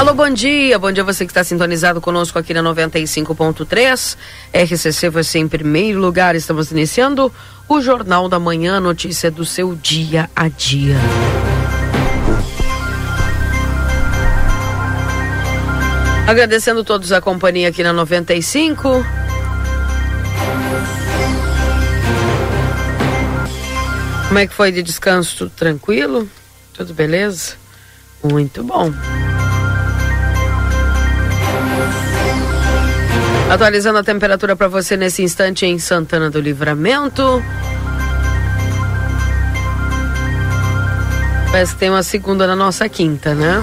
Alô, bom dia. Bom dia você que está sintonizado conosco aqui na 95.3. RCC você em primeiro lugar. Estamos iniciando o Jornal da Manhã, notícia do seu dia a dia. Agradecendo todos a companhia aqui na 95. Como é que foi de descanso? Tudo tranquilo? Tudo beleza? Muito bom. Atualizando a temperatura para você nesse instante em Santana do Livramento. Parece que tem uma segunda na nossa quinta, né?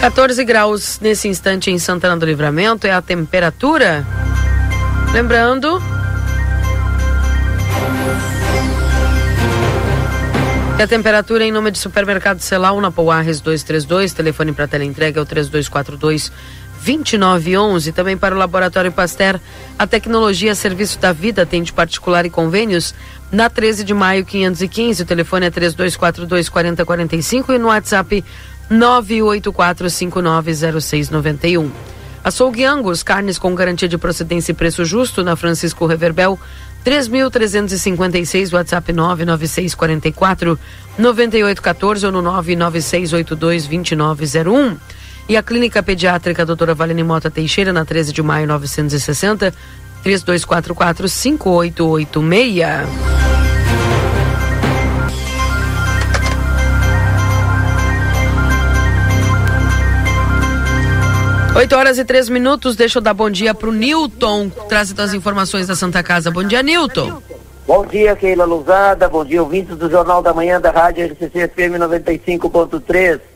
14 graus nesse instante em Santana do Livramento é a temperatura. Lembrando. que a temperatura em nome de supermercado Celal na Pouarres 232, telefone para tela entrega é o 3242 2911. Também para o Laboratório Pasteur, a tecnologia Serviço da Vida atende particular e convênios na 13 de maio 515. O telefone é 3242 4045 e no WhatsApp 984590691. Açougue Angus, carnes com garantia de procedência e preço justo na Francisco Reverbel, 3.356, WhatsApp 99644 9814 ou no 99682 2901. E a Clínica Pediátrica Doutora Valene Mota Teixeira, na 13 de maio 960, 3244 5886. 8 horas e três minutos, deixa eu dar bom dia pro Newton, trazendo as informações da Santa Casa. Bom dia, Newton. Bom dia, Keila Lousada, bom dia, ouvintes do Jornal da Manhã da Rádio RCC FM 95.3.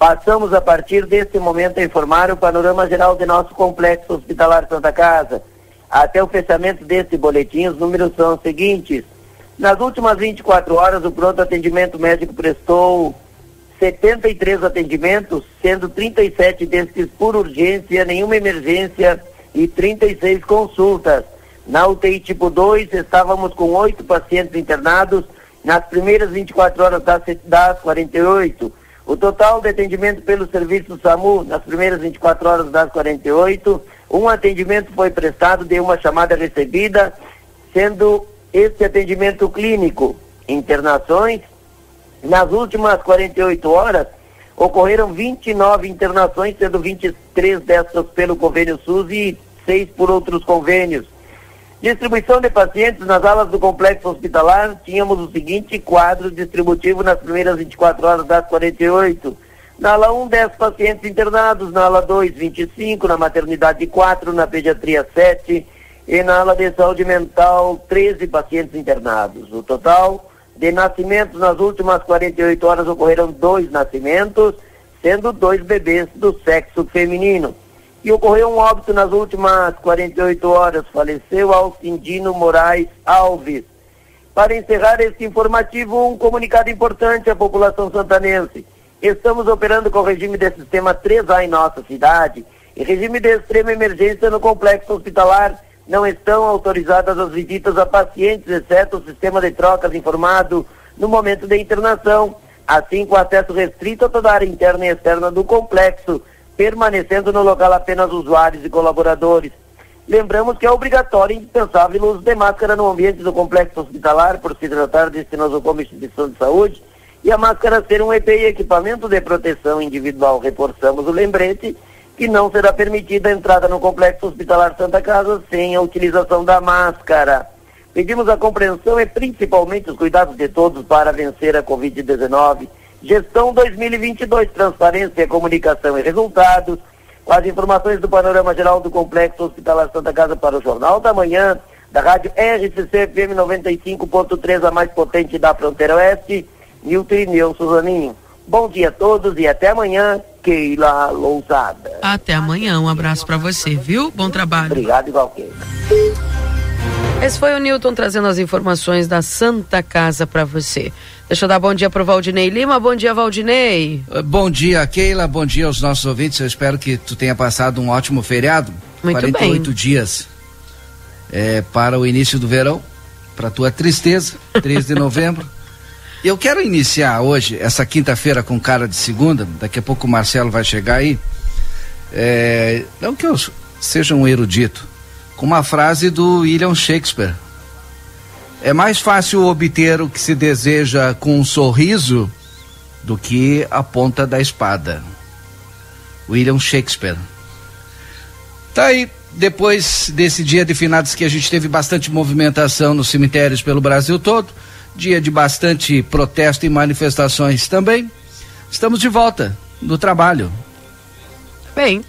Passamos a partir deste momento a informar o panorama geral de nosso complexo hospitalar Santa Casa. Até o fechamento deste boletim, os números são os seguintes. Nas últimas 24 horas, o pronto atendimento médico prestou 73 atendimentos, sendo 37 destes por urgência, nenhuma emergência e 36 consultas. Na UTI tipo 2, estávamos com oito pacientes internados nas primeiras 24 horas das, das 48. O total de atendimento pelo serviço SAMU nas primeiras 24 horas das 48, um atendimento foi prestado de uma chamada recebida, sendo este atendimento clínico. Internações, nas últimas 48 horas, ocorreram 29 internações, sendo 23 dessas pelo convênio SUS e 6 por outros convênios. Distribuição de pacientes nas alas do complexo hospitalar, tínhamos o seguinte quadro distributivo nas primeiras 24 horas das 48. Na ala 1, 10 pacientes internados, na ala 2, 25, na maternidade 4, na pediatria 7 e na ala de saúde mental 13 pacientes internados. O total de nascimentos nas últimas 48 horas ocorreram dois nascimentos, sendo dois bebês do sexo feminino e ocorreu um óbito nas últimas 48 horas. Faleceu Alcindino Moraes Alves. Para encerrar este informativo, um comunicado importante à população santanense. Estamos operando com o regime de sistema 3A em nossa cidade e regime de extrema emergência no complexo hospitalar. Não estão autorizadas as visitas a pacientes, exceto o sistema de trocas informado no momento da internação, assim com acesso restrito a toda a área interna e externa do complexo permanecendo no local apenas usuários e colaboradores. Lembramos que é obrigatório e indispensável o uso de máscara no ambiente do complexo hospitalar, por se tratar de como instituição de saúde, e a máscara ser um EPI, equipamento de proteção individual. Reforçamos o lembrete que não será permitida a entrada no complexo hospitalar Santa Casa sem a utilização da máscara. Pedimos a compreensão e principalmente os cuidados de todos para vencer a Covid-19 Gestão 2022, transparência, comunicação e resultados. Com as informações do panorama geral do Complexo Hospitalar Santa Casa para o Jornal da Manhã, da rádio RCC FM 95.3, a mais potente da fronteira oeste, Nilton e Neu Suzaninho. Bom dia a todos e até amanhã, Keila Lousada. Até amanhã, um abraço para você, viu? Bom trabalho. Obrigado, Keila. Esse foi o Newton trazendo as informações da Santa Casa para você. Deixa eu dar bom dia para o Valdinei Lima. Bom dia, Valdinei. Bom dia, Keila. Bom dia aos nossos ouvintes. Eu espero que tu tenha passado um ótimo feriado. Muito 48 bem. dias é, para o início do verão. Para tua tristeza, 3 de novembro. Eu quero iniciar hoje, essa quinta-feira, com cara de segunda. Daqui a pouco o Marcelo vai chegar aí. É, não que eu seja um erudito, com uma frase do William Shakespeare. É mais fácil obter o que se deseja com um sorriso do que a ponta da espada. William Shakespeare. Tá aí, depois desse dia de finados que a gente teve bastante movimentação nos cemitérios pelo Brasil todo, dia de bastante protesto e manifestações também, estamos de volta no trabalho. Bem,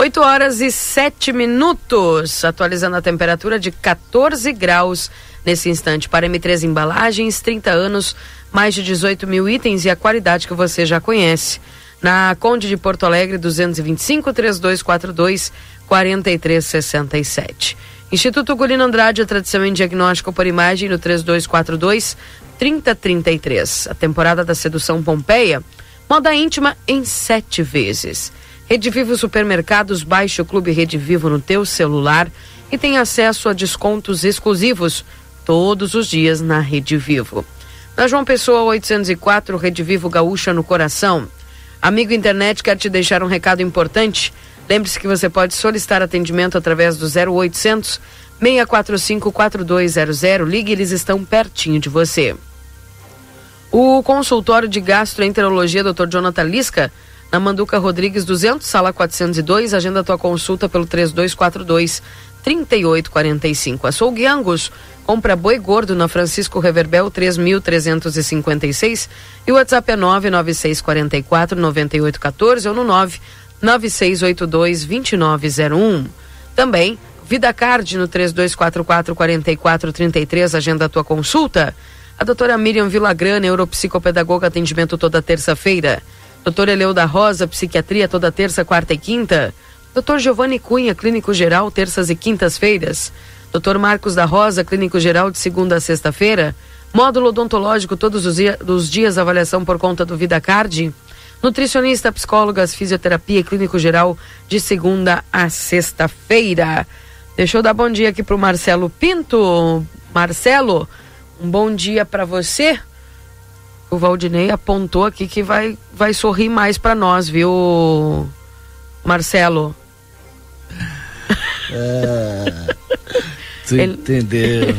8 horas e 7 minutos, atualizando a temperatura de 14 graus nesse instante. Para M3 Embalagens, 30 anos, mais de 18 mil itens e a qualidade que você já conhece. Na Conde de Porto Alegre, 225 3242 4367. Instituto Gulino Andrade, a tradição em diagnóstico por imagem no 3242 3033. A temporada da sedução Pompeia, moda íntima em sete vezes. Rede Vivo Supermercados, baixe o Clube Rede Vivo no teu celular e tem acesso a descontos exclusivos todos os dias na Rede Vivo. Na João Pessoa 804, Rede Vivo Gaúcha no coração. Amigo internet quer te deixar um recado importante. Lembre-se que você pode solicitar atendimento através do 0800 645 4200. Ligue, eles estão pertinho de você. O consultório de gastroenterologia Dr. Jonathan Lisca, na Manduca Rodrigues 200, sala 402, agenda tua consulta pelo 3242 3845. Açougue Angus, compra boi gordo na Francisco Reverbel 3356 e o WhatsApp é 99644 9814 ou no 99682 2901. Também Vida Card no 3244 4433, agenda tua consulta. A doutora Miriam Villagrana, neuropsicopedagoga, atendimento toda terça-feira. Doutor Eleu da Rosa, psiquiatria toda terça, quarta e quinta. Doutor Giovanni Cunha, clínico geral, terças e quintas-feiras. Doutor Marcos da Rosa, clínico geral, de segunda a sexta-feira. Módulo odontológico todos os, dia, dias, avaliação por conta do Vida Card. Nutricionista, psicólogas, fisioterapia clínico geral, de segunda a sexta-feira. Deixa eu dar bom dia aqui pro Marcelo Pinto. Marcelo, um bom dia para você. O Valdinei apontou aqui que vai, vai sorrir mais para nós, viu, Marcelo? É, tu Ele- entendeu?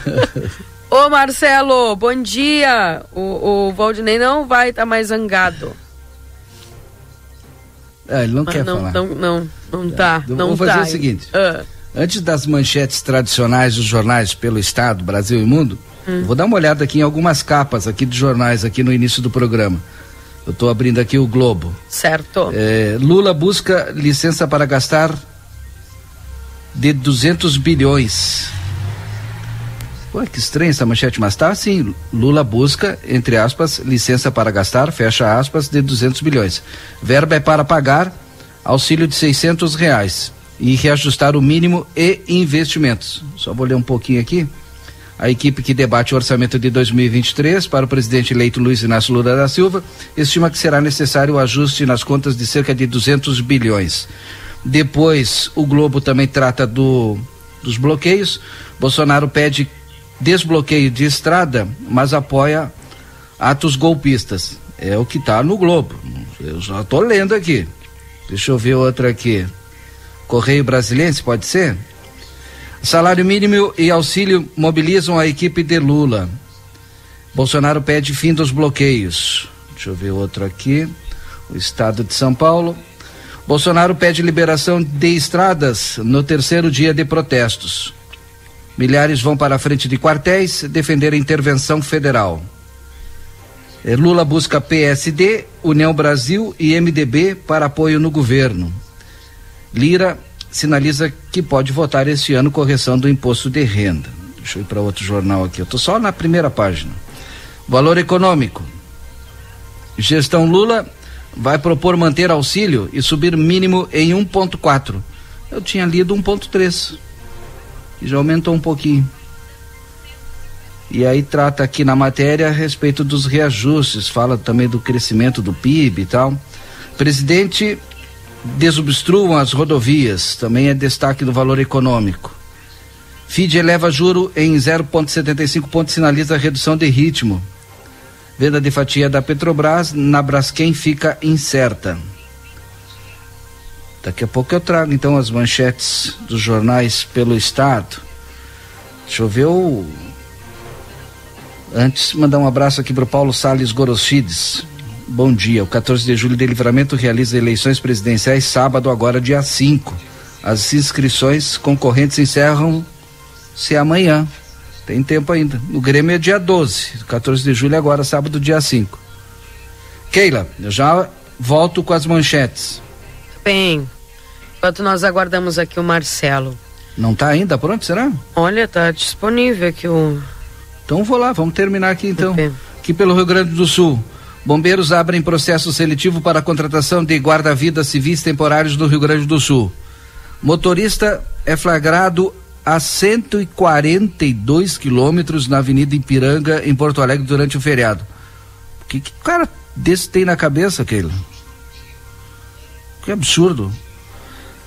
Ô Marcelo, bom dia. O, o Valdinei não vai estar mais zangado. Ah, ele não Mas quer não, falar. não, não, não tá. Eu não vou fazer tá. o seguinte. Ah, Antes das manchetes tradicionais dos jornais pelo Estado, Brasil e Mundo, Hum. vou dar uma olhada aqui em algumas capas aqui de jornais aqui no início do programa. Eu estou abrindo aqui o Globo. certo. É, Lula busca licença para gastar de 200 bilhões. Pô, que estranha essa manchete, mas tá assim. Lula busca, entre aspas, licença para gastar, fecha aspas, de 200 bilhões. Verba é para pagar auxílio de 600 reais e reajustar o mínimo e investimentos. Só vou ler um pouquinho aqui. A equipe que debate o orçamento de 2023 para o presidente eleito Luiz Inácio Lula da Silva estima que será necessário o ajuste nas contas de cerca de 200 bilhões. Depois, o Globo também trata do, dos bloqueios. Bolsonaro pede desbloqueio de estrada, mas apoia atos golpistas. É o que está no Globo. Eu já estou lendo aqui. Deixa eu ver outra aqui. Correio Brasiliense, pode ser? Salário mínimo e auxílio mobilizam a equipe de Lula. Bolsonaro pede fim dos bloqueios. Deixa eu ver outro aqui. O estado de São Paulo. Bolsonaro pede liberação de estradas no terceiro dia de protestos. Milhares vão para a frente de quartéis defender a intervenção federal. Eh, Lula busca PSD, União Brasil e MDB para apoio no governo. Lira sinaliza que pode votar este ano correção do imposto de renda. Deixa eu ir para outro jornal aqui. Eu estou só na primeira página. Valor econômico. Gestão Lula vai propor manter auxílio e subir mínimo em 1,4. Eu tinha lido 1,3. E já aumentou um pouquinho. E aí trata aqui na matéria a respeito dos reajustes, fala também do crescimento do PIB e tal. Presidente, desobstruam as rodovias, também é destaque do valor econômico. FID eleva juro em 0,75 pontos, sinaliza redução de ritmo. Venda de fatia da Petrobras na Braskem fica incerta. Daqui a pouco eu trago então as manchetes dos jornais pelo estado. Deixa eu ver o. Antes, mandar um abraço aqui para o Paulo Sales Goroschides. Bom dia. O 14 de julho de Livramento realiza eleições presidenciais sábado, agora dia 5. As inscrições concorrentes encerram se amanhã. Tem tempo ainda. O Grêmio é dia 12. 14 de julho agora, sábado, dia 5. Keila, eu já volto com as manchetes. Bem, enquanto nós aguardamos aqui o Marcelo. Não está ainda pronto, será? Olha, tá disponível aqui o. Então vou lá, vamos terminar aqui então. Aqui pelo Rio Grande do Sul. Bombeiros abrem processo seletivo para a contratação de guarda-vidas civis temporários do Rio Grande do Sul. Motorista é flagrado a 142 quilômetros na Avenida Ipiranga, em Porto Alegre, durante o feriado. O que, que cara desse tem na cabeça, aquele? Que absurdo.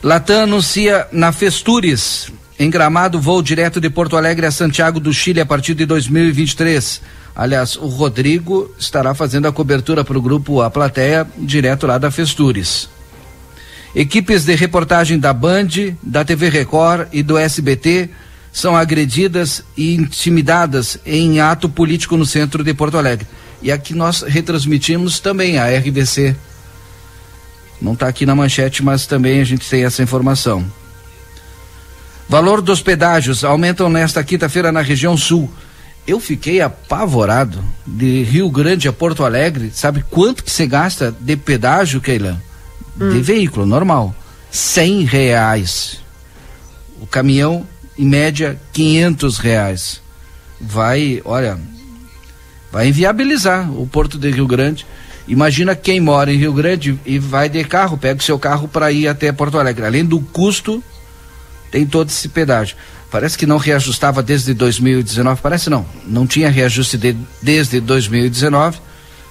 Latam anuncia na Festures, em Gramado, voo direto de Porto Alegre a Santiago do Chile a partir de 2023. Aliás, o Rodrigo estará fazendo a cobertura para o grupo A Plateia, direto lá da Festures. Equipes de reportagem da Band, da TV Record e do SBT são agredidas e intimidadas em ato político no centro de Porto Alegre. E aqui nós retransmitimos também a RDC. Não está aqui na manchete, mas também a gente tem essa informação. Valor dos pedágios aumentam nesta quinta-feira na região sul. Eu fiquei apavorado de Rio Grande a Porto Alegre. Sabe quanto que você gasta de pedágio, Keila? hum. de veículo normal, cem reais. O caminhão, em média, quinhentos reais. Vai, olha, vai inviabilizar o Porto de Rio Grande. Imagina quem mora em Rio Grande e vai de carro, pega o seu carro para ir até Porto Alegre. Além do custo, tem todo esse pedágio. Parece que não reajustava desde 2019, parece não. Não tinha reajuste de, desde 2019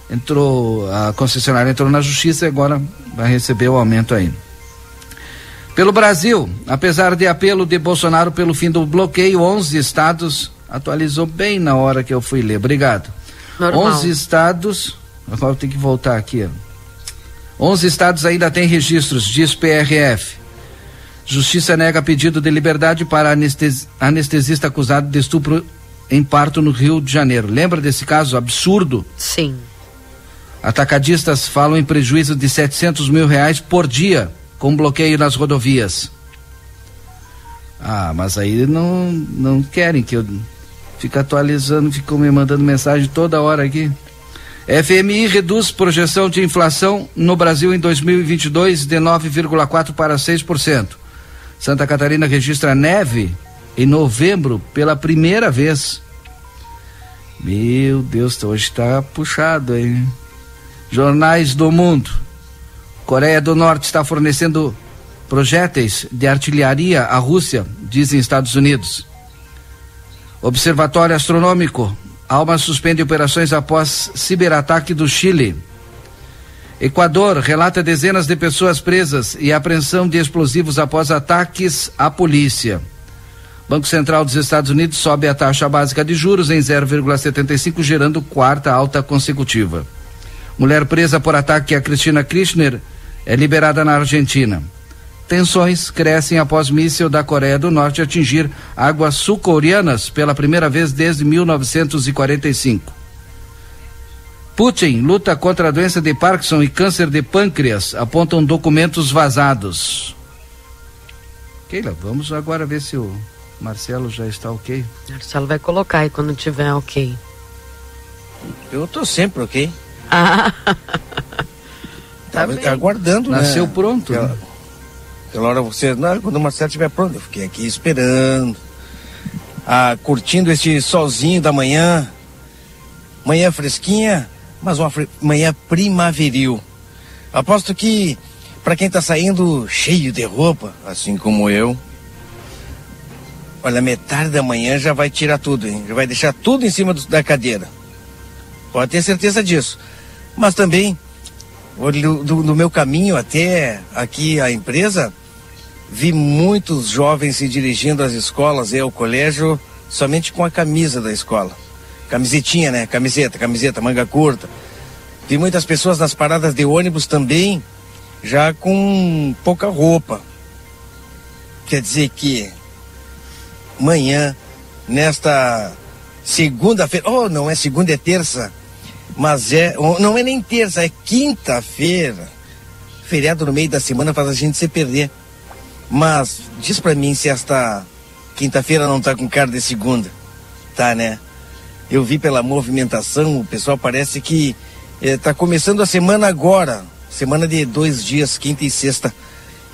entrou, a concessionária entrou na justiça e agora vai receber o aumento aí. Pelo Brasil, apesar de apelo de Bolsonaro pelo fim do bloqueio, 11 estados atualizou bem na hora que eu fui ler. Obrigado. Normal. 11 estados, agora tem que voltar aqui. Ó. 11 estados ainda têm registros, diz PRF. Justiça nega pedido de liberdade para anestesia, anestesista acusado de estupro em parto no Rio de Janeiro. Lembra desse caso absurdo? Sim. Atacadistas falam em prejuízo de 700 mil reais por dia com bloqueio nas rodovias. Ah, mas aí não, não querem que eu fique atualizando, ficam me mandando mensagem toda hora aqui. FMI reduz projeção de inflação no Brasil em 2022 de 9,4 para 6%. Santa Catarina registra neve em novembro pela primeira vez. Meu Deus, hoje está puxado, hein? Jornais do Mundo. Coreia do Norte está fornecendo projéteis de artilharia à Rússia, dizem Estados Unidos. Observatório Astronômico. Alma suspende operações após ciberataque do Chile. Equador relata dezenas de pessoas presas e apreensão de explosivos após ataques à polícia. Banco Central dos Estados Unidos sobe a taxa básica de juros em 0,75, gerando quarta alta consecutiva. Mulher presa por ataque a Cristina Kirchner é liberada na Argentina. Tensões crescem após míssil da Coreia do Norte atingir águas sul-coreanas pela primeira vez desde 1945. Putin luta contra a doença de Parkinson e câncer de pâncreas, apontam documentos vazados. Keila, vamos agora ver se o Marcelo já está ok. Marcelo vai colocar aí quando tiver ok. Eu tô sempre ok. Ah. tá aguardando, né? Nasceu pronto. Aquela, aquela hora você, não, quando o Marcelo estiver pronto, eu fiquei aqui esperando, ah, curtindo este solzinho da manhã, manhã fresquinha, mas uma manhã primaveril. Aposto que para quem está saindo cheio de roupa, assim como eu, olha, metade da manhã já vai tirar tudo, hein? Já vai deixar tudo em cima do, da cadeira. Pode ter certeza disso. Mas também, do, do meu caminho até aqui a empresa, vi muitos jovens se dirigindo às escolas e ao colégio somente com a camisa da escola. Camisetinha, né? Camiseta, camiseta, manga curta. Vi muitas pessoas nas paradas de ônibus também, já com pouca roupa. Quer dizer que manhã, nesta segunda-feira, oh, não é segunda, é terça, mas é, não é nem terça, é quinta-feira. Feriado no meio da semana faz a gente se perder. Mas diz pra mim se esta quinta-feira não tá com cara de segunda. Tá, né? Eu vi pela movimentação, o pessoal parece que está eh, começando a semana agora. Semana de dois dias, quinta e sexta.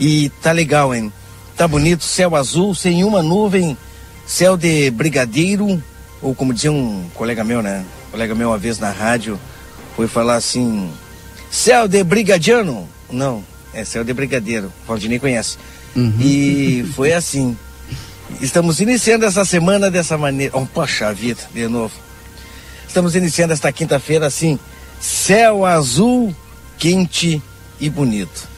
E tá legal, hein? Tá bonito, céu azul, sem uma nuvem, céu de brigadeiro, ou como dizia um colega meu, né? Um colega meu uma vez na rádio foi falar assim: céu de brigadiano. Não, é céu de brigadeiro. O Valdinei conhece. Uhum. E foi assim. Estamos iniciando essa semana dessa maneira. Oh, poxa vida, de novo. Estamos iniciando esta quinta-feira assim, céu azul, quente e bonito.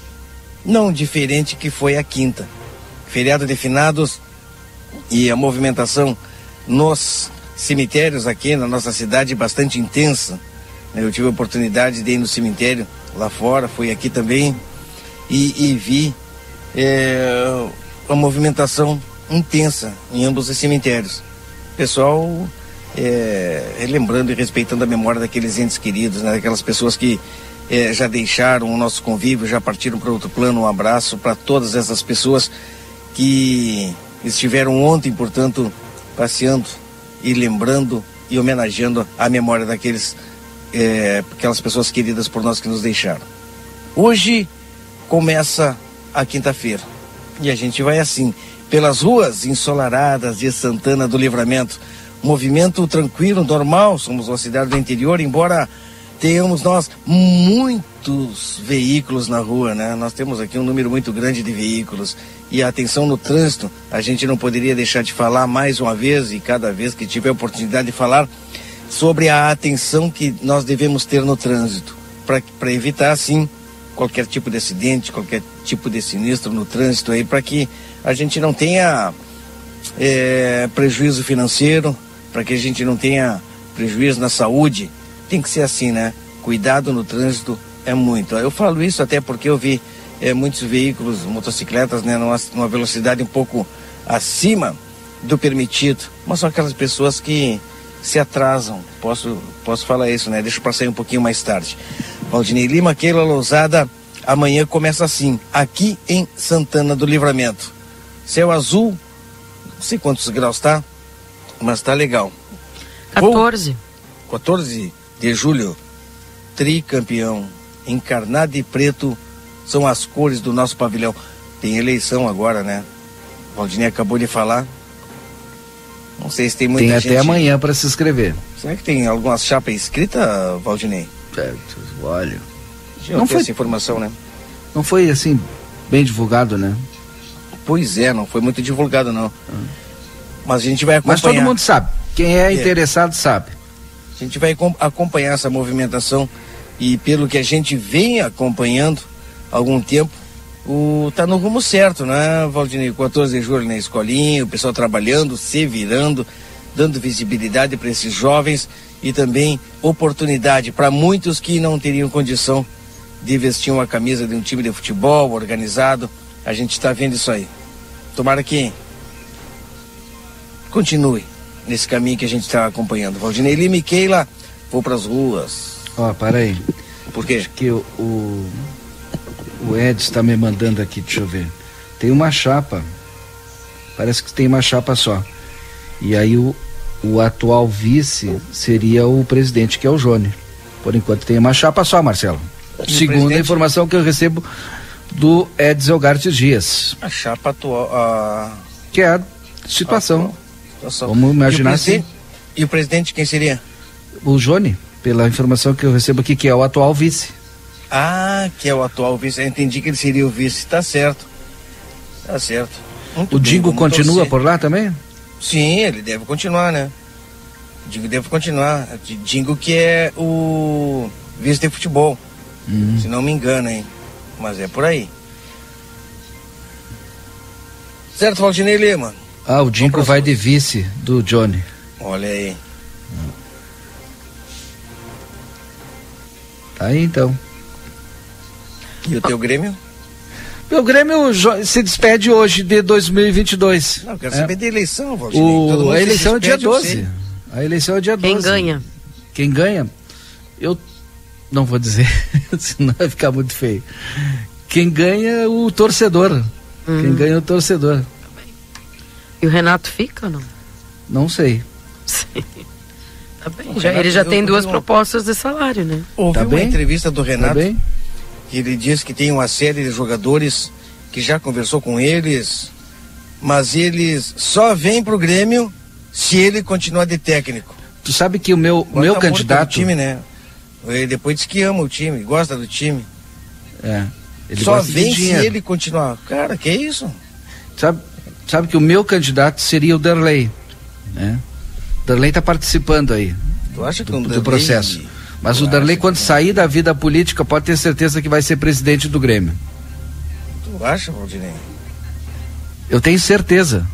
Não diferente que foi a quinta. Feriado de finados e a movimentação nos cemitérios aqui na nossa cidade bastante intensa. Eu tive a oportunidade de ir no cemitério lá fora, fui aqui também e, e vi é, a movimentação intensa em ambos os cemitérios. Pessoal é, relembrando e respeitando a memória daqueles entes queridos, né, daquelas pessoas que é, já deixaram o nosso convívio, já partiram para outro plano. Um abraço para todas essas pessoas que estiveram ontem, portanto, passeando e lembrando e homenageando a memória daqueles é, aquelas pessoas queridas por nós que nos deixaram. Hoje começa a quinta-feira e a gente vai assim pelas ruas ensolaradas de Santana do Livramento. Movimento tranquilo, normal, somos uma cidade do interior, embora tenhamos nós muitos veículos na rua, né? Nós temos aqui um número muito grande de veículos e a atenção no trânsito, a gente não poderia deixar de falar mais uma vez e cada vez que tiver oportunidade de falar sobre a atenção que nós devemos ter no trânsito para evitar assim qualquer tipo de acidente, qualquer tipo de sinistro no trânsito aí para que a gente não tenha é, prejuízo financeiro, para que a gente não tenha prejuízo na saúde. Tem que ser assim, né? Cuidado no trânsito é muito. Eu falo isso até porque eu vi é, muitos veículos, motocicletas, né, numa, numa velocidade um pouco acima do permitido, mas são aquelas pessoas que se atrasam. Posso, posso falar isso, né? Deixa para sair um pouquinho mais tarde. Valdinei Lima, Keila Lousada, amanhã começa assim, aqui em Santana do Livramento. Céu azul, não sei quantos graus tá, mas tá legal. 14. 14 de julho, tricampeão, encarnado e preto, são as cores do nosso pavilhão. Tem eleição agora, né? O Valdinei acabou de falar. Não sei se tem muita tem gente. Tem até amanhã para se inscrever. Será que tem alguma chapa escrita, Valdinei? Certo, olha. não foi essa informação, né? Não foi assim bem divulgado, né? Pois é, não foi muito divulgado não. Ah. Mas a gente vai acompanhar. Mas todo mundo sabe. Quem é, é. interessado sabe. A gente vai acompanhar essa movimentação e pelo que a gente vem acompanhando há algum tempo, o tá no rumo certo, né, Valdinei? 14 de julho na escolinha, o pessoal trabalhando, se virando, dando visibilidade para esses jovens e também oportunidade para muitos que não teriam condição de vestir uma camisa de um time de futebol organizado. A gente está vendo isso aí. Tomara que continue nesse caminho que a gente está acompanhando. Valdinei Lima e Keila, vou para as ruas. Ó, oh, para aí. Por quê? Acho que o, o, o Ed está me mandando aqui, deixa eu ver. Tem uma chapa. Parece que tem uma chapa só. E aí o, o atual vice seria o presidente, que é o Jone. Por enquanto tem uma chapa só, Marcelo. E Segundo a informação que eu recebo do Edson Gartes Dias. A chapa atual. A... Que é a situação. Atual. Vamos imaginar e assim. E o presidente quem seria? O Jone. Pela informação que eu recebo aqui, que é o atual vice. Ah, que é o atual vice. Eu entendi que ele seria o vice. Tá certo. Tá certo. Muito o Dingo continua torcer. por lá também? Sim, ele deve continuar, né? Dingo deve continuar. Dingo que é o vice de futebol. Uhum. Se não me engano, hein? Mas é por aí. Certo, Valdinei Lima? Ah, o Dingo vai de vice do Johnny. Olha aí. Tá aí então. E o teu Grêmio? Meu Grêmio se despede hoje de 2022. Não, quero é. saber da eleição, Valdinei. O, a eleição é dia 12. A eleição é dia 12. Quem ganha? Quem ganha? Eu não vou dizer, senão vai ficar muito feio. Quem ganha é o torcedor. Hum. Quem ganha é o torcedor. E o Renato fica ou não? Não sei. Sim. Tá bem. Já, ele já tem duas propostas de salário, né? Ouvi tá uma bem? entrevista do tá Renato. Tá bem? Ele diz que tem uma série de jogadores que já conversou com eles, mas eles só vêm pro Grêmio se ele continuar de técnico. Tu sabe que o meu, o meu candidato. time, né? Ele depois diz que ama o time, gosta do time. É. Ele só vem se ele continuar. Cara, que isso? Sabe, sabe que o meu candidato seria o Derley. Né? Darley está participando aí tu acha que do, um do processo. Mas o Darley, quando que... sair da vida política, pode ter certeza que vai ser presidente do Grêmio. Tu acha, Valdinei? Eu tenho certeza.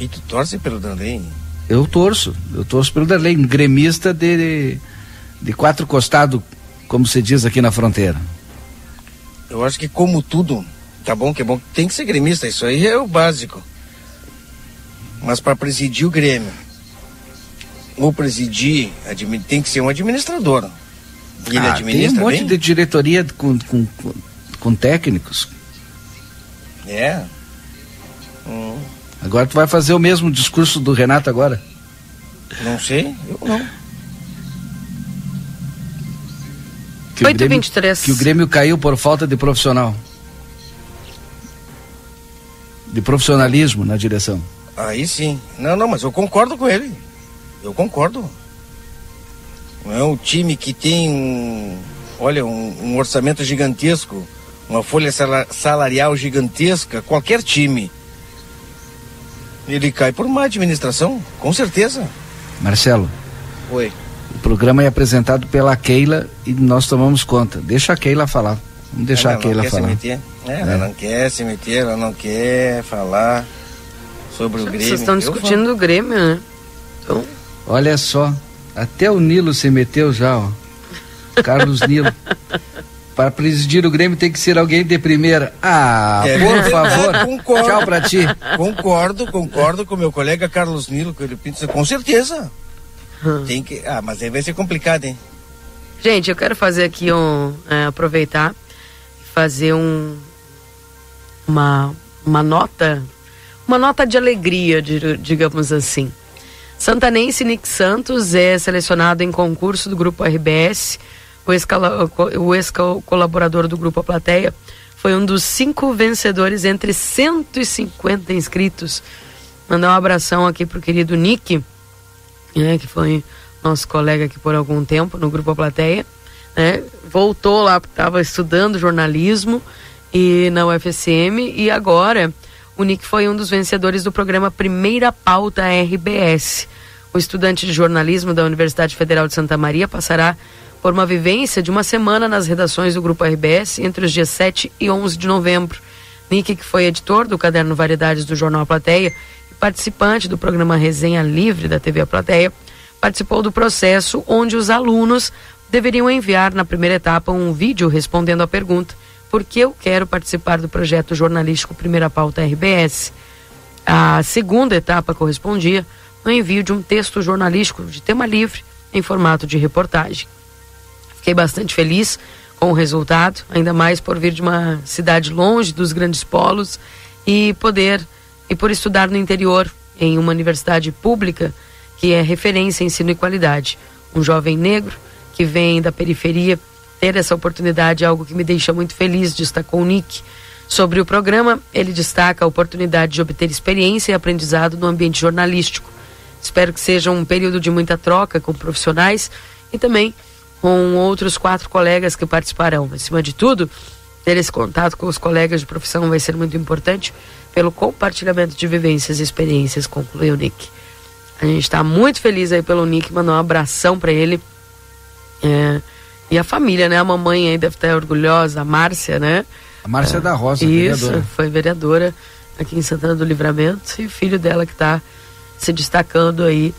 E tu torce pelo Darley? Eu torço. Eu torço pelo Darley, um gremista de, de quatro costados, como se diz aqui na fronteira. Eu acho que como tudo, tá bom que é bom, tem que ser gremista, isso aí é o básico. Mas para presidir o Grêmio, ou presidir, tem que ser um administrador. E ele ah, administra tem um monte bem? de diretoria com, com, com, com técnicos. É. Hum. Agora tu vai fazer o mesmo discurso do Renato agora? Não sei, eu não. Que 8 Grêmio, 23. Que o Grêmio caiu por falta de profissional. De profissionalismo na direção. Aí sim. Não, não, mas eu concordo com ele. Eu concordo. Não é um time que tem um, olha, um, um orçamento gigantesco, uma folha salarial gigantesca, qualquer time. Ele cai por má administração, com certeza. Marcelo. Oi. O programa é apresentado pela Keila e nós tomamos conta. Deixa a Keila falar. Vamos deixar ela a Keila falar. É, ela é. não quer se meter, ela não quer falar sobre o Grêmio. Vocês estão discutindo o Grêmio, né? Então, Olha só, até o Nilo se meteu já, ó. Carlos Nilo. Para presidir o Grêmio tem que ser alguém de primeira. Ah, é, por favor. Concordo. Tchau pra ti. Concordo, concordo com meu colega Carlos Nilo, que ele pensa, com certeza. Hum. Tem que. Ah, mas aí vai ser complicado, hein? Gente, eu quero fazer aqui um. É, aproveitar e fazer um. Uma, uma nota. Uma nota de alegria, digamos assim. Santanense Nick Santos é selecionado em concurso do Grupo RBS. O ex-colaborador do Grupo A Plateia foi um dos cinco vencedores entre 150 inscritos. Mandar um abração aqui pro querido Nick, né, que foi nosso colega aqui por algum tempo no Grupo A Plateia. Né, voltou lá, estava estudando jornalismo e na UFSM e agora o Nick foi um dos vencedores do programa Primeira Pauta RBS. O estudante de jornalismo da Universidade Federal de Santa Maria passará por uma vivência de uma semana nas redações do Grupo RBS entre os dias 7 e 11 de novembro. Nick, que foi editor do caderno Variedades do Jornal A Plateia e participante do programa Resenha Livre da TV A Plateia, participou do processo onde os alunos deveriam enviar na primeira etapa um vídeo respondendo à pergunta por que eu quero participar do projeto jornalístico Primeira Pauta RBS. A segunda etapa correspondia no envio de um texto jornalístico de tema livre em formato de reportagem. Fiquei bastante feliz com o resultado, ainda mais por vir de uma cidade longe dos grandes polos e poder e por estudar no interior em uma universidade pública que é referência em ensino e qualidade. Um jovem negro que vem da periferia ter essa oportunidade é algo que me deixa muito feliz, destacou o Nick. Sobre o programa, ele destaca a oportunidade de obter experiência e aprendizado no ambiente jornalístico. Espero que seja um período de muita troca com profissionais e também com outros quatro colegas que participarão. Acima de tudo, ter esse contato com os colegas de profissão vai ser muito importante pelo compartilhamento de vivências e experiências, concluiu o Nick. A gente está muito feliz aí pelo Nick, mandou um abração para ele. É, e a família, né? A mamãe aí deve estar orgulhosa, a Márcia, né? A Márcia é, da Rosa, Isso, vereadora. foi vereadora aqui em Santana do Livramento e filho dela que está se destacando aí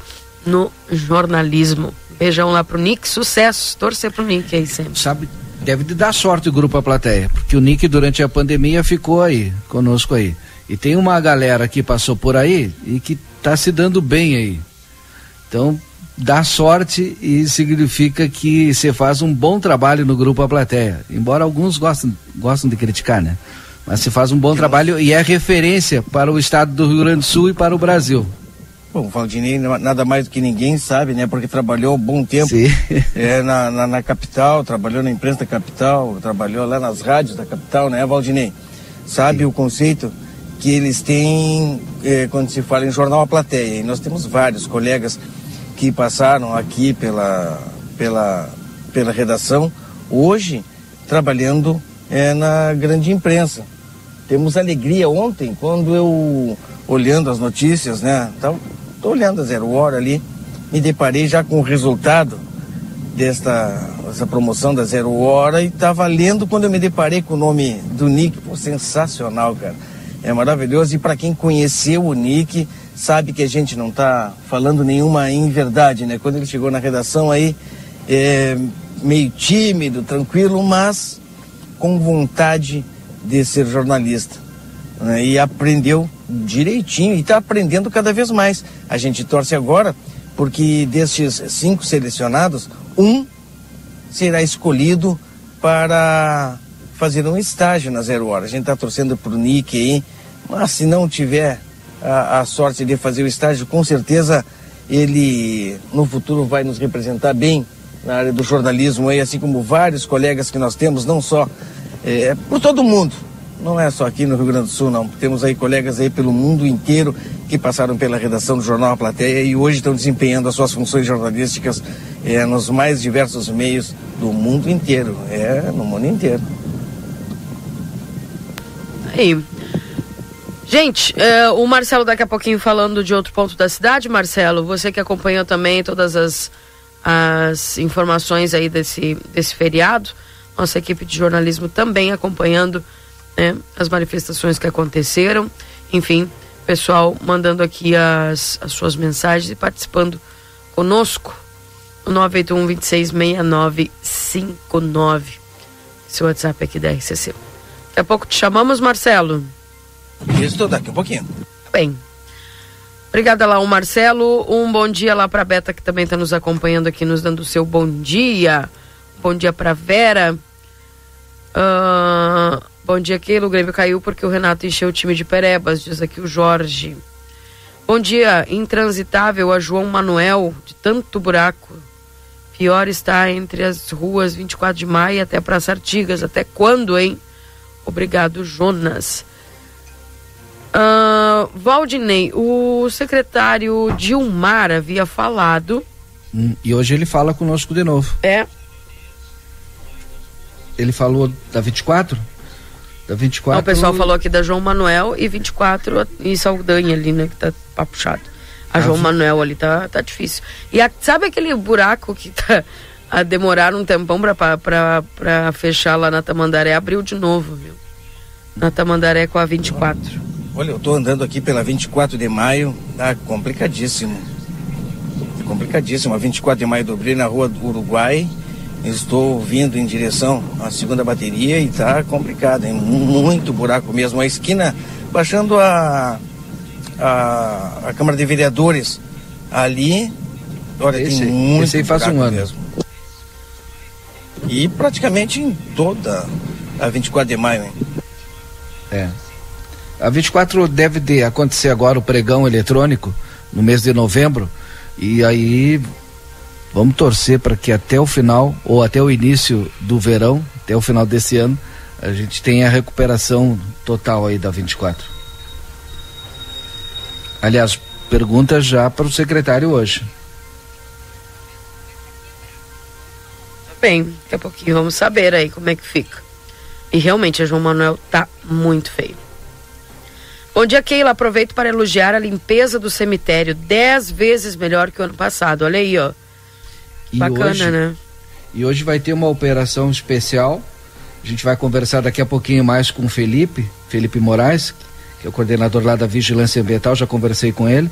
no jornalismo. Beijão lá pro Nick, sucesso, torcer pro Nick aí sempre. Sabe, deve de dar sorte o grupo A Plateia, porque o Nick durante a pandemia ficou aí, conosco aí. E tem uma galera que passou por aí e que está se dando bem aí. Então, dá sorte e significa que você faz um bom trabalho no grupo A Plateia. Embora alguns gostem, gostem de criticar, né? Mas se faz um bom trabalho e é referência para o estado do Rio Grande do Sul e para o Brasil. Bom, o Valdinei nada mais do que ninguém sabe, né? Porque trabalhou um bom tempo é, na, na, na, capital, trabalhou na imprensa da capital, trabalhou lá nas rádios da capital, né, Valdinei? Sabe Sim. o conceito que eles têm é, quando se fala em jornal a plateia. E nós temos vários colegas que passaram aqui pela, pela, pela redação, hoje trabalhando é, na grande imprensa. Temos alegria ontem, quando eu, olhando as notícias, né, estou olhando a zero hora ali, me deparei já com o resultado desta essa promoção da zero hora e estava lendo quando eu me deparei com o nome do Nick, pô, sensacional, cara. É maravilhoso e para quem conheceu o Nick, sabe que a gente não está falando nenhuma inverdade, né? Quando ele chegou na redação aí, é, meio tímido, tranquilo, mas com vontade de ser jornalista. Né? E aprendeu direitinho e está aprendendo cada vez mais. A gente torce agora porque destes cinco selecionados, um será escolhido para fazer um estágio na Zero Hora. A gente está torcendo para o Nick aí, mas se não tiver a, a, sorte de fazer o estágio, com certeza ele no futuro vai nos representar bem na área do jornalismo aí, assim como vários colegas que nós temos, não só é, por todo mundo, não é só aqui no Rio Grande do Sul, não. Temos aí colegas aí pelo mundo inteiro que passaram pela redação do jornal A Plateia e hoje estão desempenhando as suas funções jornalísticas é, nos mais diversos meios do mundo inteiro, é, no mundo inteiro. Aí. Gente, é, o Marcelo daqui a pouquinho falando de outro ponto da cidade, Marcelo, você que acompanhou também todas as, as informações aí desse, desse feriado, nossa equipe de jornalismo também acompanhando né, as manifestações que aconteceram. Enfim, pessoal mandando aqui as, as suas mensagens e participando conosco. O 981 266959. Seu WhatsApp aqui da RCC. Daqui a pouco te chamamos, Marcelo. Isso, daqui a pouquinho. Bem. Obrigada lá, o Marcelo. Um bom dia lá para Beta, que também está nos acompanhando aqui, nos dando o seu bom dia. Bom dia para Vera. Uh, bom dia, Keilo. O Grêmio caiu porque o Renato encheu o time de perebas, diz aqui o Jorge. Bom dia, intransitável a João Manuel, de tanto buraco. Pior está entre as ruas 24 de maio até Praça Artigas. Até quando, hein? Obrigado, Jonas. Uh, Valdinei, o secretário Dilmar havia falado. Hum, e hoje ele fala conosco de novo. É, ele falou da 24? Da 24. Não, o pessoal falou aqui da João Manuel e 24 e Saldanha ali, né? Que tá papuchado. A ah, João vi... Manuel ali tá, tá difícil. E a, sabe aquele buraco que tá a demorar um tempão pra, pra, pra, pra fechar lá na Tamandaré? Abriu de novo, viu? Na Tamandaré com a 24. Olha, eu tô andando aqui pela 24 de maio, tá complicadíssimo. Complicadíssimo. A 24 de maio dobrei na rua do Uruguai Estou vindo em direção à segunda bateria e está complicado, hein? muito buraco mesmo. A esquina, baixando a, a, a Câmara de Vereadores ali, olha, esse, tem muito esse aí faz um ano. mesmo. E praticamente em toda a 24 de maio, hein? É. A 24 deve de acontecer agora o pregão eletrônico no mês de novembro. E aí Vamos torcer para que até o final, ou até o início do verão, até o final desse ano, a gente tenha a recuperação total aí da 24. Aliás, pergunta já para o secretário hoje. Bem, daqui a pouquinho vamos saber aí como é que fica. E realmente, João Manuel tá muito feio. Bom dia, Keila. Aproveito para elogiar a limpeza do cemitério. Dez vezes melhor que o ano passado. Olha aí, ó. E Bacana, hoje, né? E hoje vai ter uma operação especial. A gente vai conversar daqui a pouquinho mais com o Felipe, Felipe Moraes, que é o coordenador lá da Vigilância Ambiental, já conversei com ele,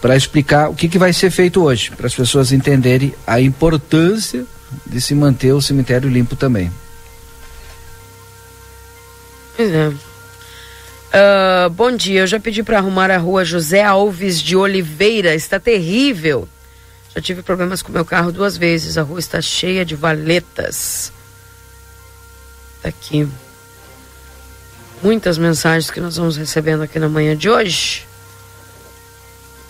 para explicar o que, que vai ser feito hoje, para as pessoas entenderem a importância de se manter o cemitério limpo também. Pois é. Uh, bom dia, eu já pedi para arrumar a rua José Alves de Oliveira, está terrível. Já tive problemas com meu carro duas vezes, a rua está cheia de valetas. Tá aqui. Muitas mensagens que nós vamos recebendo aqui na manhã de hoje.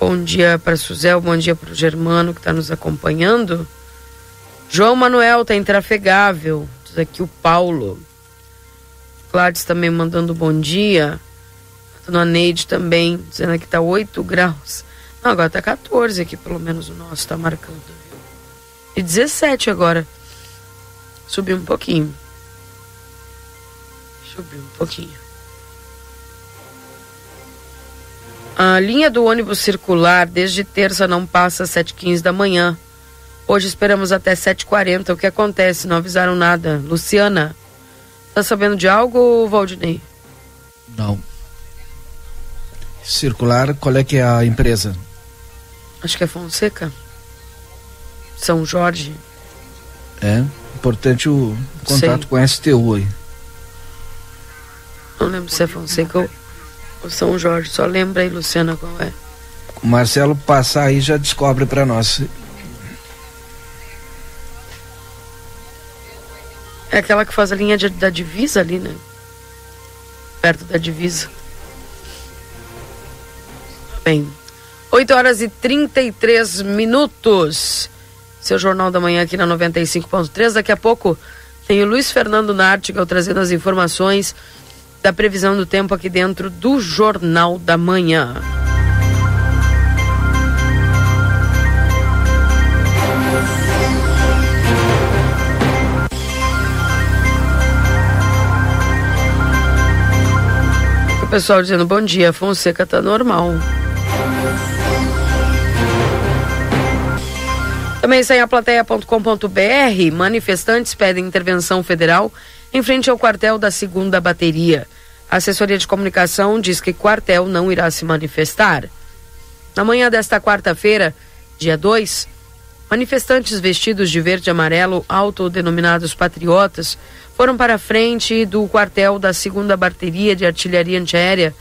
Bom dia para Suzel, bom dia para o Germano que está nos acompanhando. João Manuel está intrafegável, diz aqui o Paulo. Gladys também mandando bom dia. Dona Neide também, dizendo que está 8 graus. Não, agora está 14 aqui, pelo menos o nosso está marcando. E 17 agora. Subiu um pouquinho. Subiu um pouquinho. A linha do ônibus circular desde terça não passa às 7h15 da manhã. Hoje esperamos até 7h40. O que acontece? Não avisaram nada. Luciana, tá sabendo de algo, Valdinei? Não. Circular, qual é que é a empresa? Acho que é Fonseca. São Jorge. É, importante o contato Sei. com a STU aí. Não lembro se é Fonseca ou, ou São Jorge. Só lembra aí, Luciana, qual é. O Marcelo passar aí já descobre para nós. É aquela que faz a linha de- da divisa ali, né? Perto da divisa. Bem, 8 horas e 33 minutos. Seu Jornal da Manhã aqui na 95.3. Daqui a pouco tem o Luiz Fernando Nartigal trazendo as informações da previsão do tempo aqui dentro do Jornal da Manhã. O pessoal dizendo bom dia, Fonseca tá normal. Também sai a plateia.com.br. Manifestantes pedem intervenção federal em frente ao quartel da segunda bateria. A assessoria de comunicação diz que quartel não irá se manifestar. Na manhã desta quarta-feira, dia 2, manifestantes vestidos de verde e amarelo, autodenominados patriotas, foram para a frente do quartel da segunda bateria de artilharia antiaérea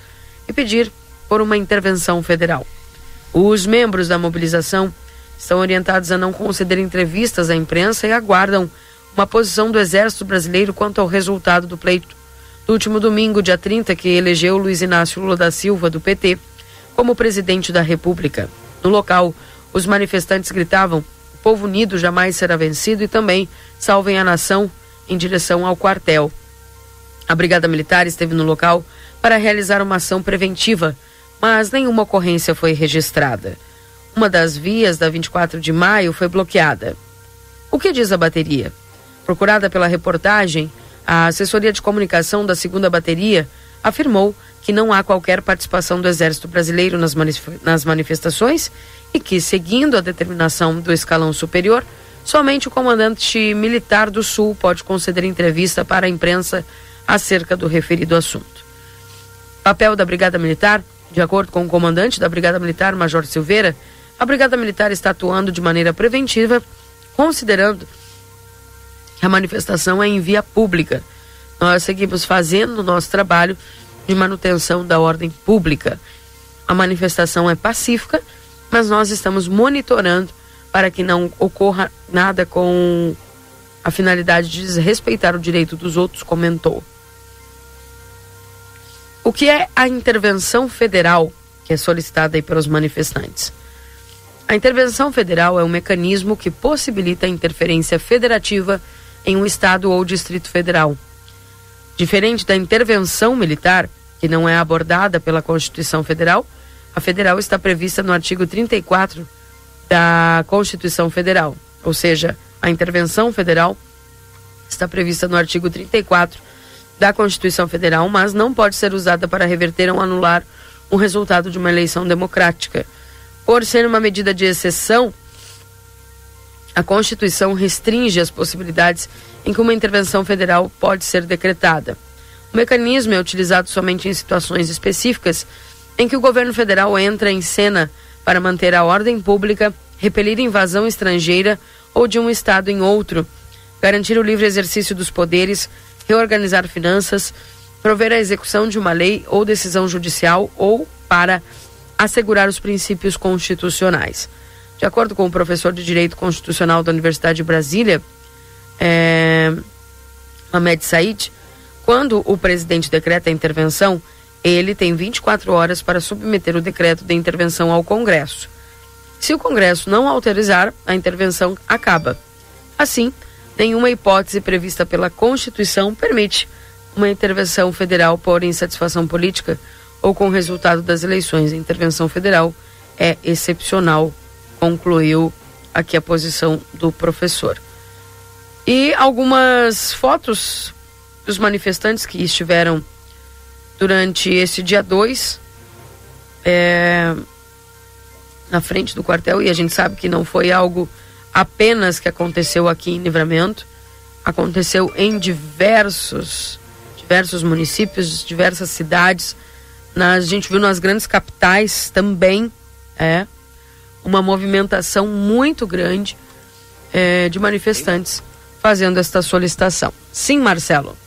e pedir por uma intervenção federal. Os membros da mobilização estão orientados a não conceder entrevistas à imprensa e aguardam uma posição do Exército Brasileiro quanto ao resultado do pleito do último domingo, dia 30, que elegeu Luiz Inácio Lula da Silva, do PT, como presidente da República. No local, os manifestantes gritavam: o povo unido jamais será vencido e também salvem a nação em direção ao quartel. A Brigada Militar esteve no local para realizar uma ação preventiva, mas nenhuma ocorrência foi registrada. Uma das vias da 24 de maio foi bloqueada. O que diz a bateria? Procurada pela reportagem, a assessoria de comunicação da segunda bateria afirmou que não há qualquer participação do Exército Brasileiro nas, manif- nas manifestações e que, seguindo a determinação do escalão superior, somente o comandante militar do Sul pode conceder entrevista para a imprensa acerca do referido assunto. Papel da Brigada Militar, de acordo com o comandante da Brigada Militar, Major Silveira, a Brigada Militar está atuando de maneira preventiva, considerando que a manifestação é em via pública. Nós seguimos fazendo o nosso trabalho de manutenção da ordem pública. A manifestação é pacífica, mas nós estamos monitorando para que não ocorra nada com a finalidade de desrespeitar o direito dos outros, comentou. O que é a intervenção federal que é solicitada aí pelos manifestantes? A intervenção federal é um mecanismo que possibilita a interferência federativa em um estado ou distrito federal. Diferente da intervenção militar, que não é abordada pela Constituição Federal, a federal está prevista no artigo 34 da Constituição Federal, ou seja, a intervenção federal está prevista no artigo 34 da Constituição Federal, mas não pode ser usada para reverter ou anular o resultado de uma eleição democrática. Por ser uma medida de exceção, a Constituição restringe as possibilidades em que uma intervenção federal pode ser decretada. O mecanismo é utilizado somente em situações específicas em que o governo federal entra em cena para manter a ordem pública, repelir invasão estrangeira ou de um estado em outro, garantir o livre exercício dos poderes, reorganizar finanças, prover a execução de uma lei ou decisão judicial ou para assegurar os princípios constitucionais. De acordo com o professor de Direito Constitucional da Universidade de Brasília, é, Ahmed Said, quando o presidente decreta a intervenção, ele tem 24 horas para submeter o decreto de intervenção ao Congresso. Se o Congresso não autorizar, a intervenção acaba. Assim, nenhuma hipótese prevista pela Constituição permite uma intervenção federal por insatisfação política ou com o resultado das eleições. A intervenção federal é excepcional, concluiu aqui a posição do professor. E algumas fotos dos manifestantes que estiveram durante esse dia 2 é, na frente do quartel, e a gente sabe que não foi algo apenas que aconteceu aqui em Livramento, aconteceu em diversos, diversos municípios, diversas cidades. A gente viu nas grandes capitais também é uma movimentação muito grande é, de manifestantes fazendo esta solicitação. Sim, Marcelo.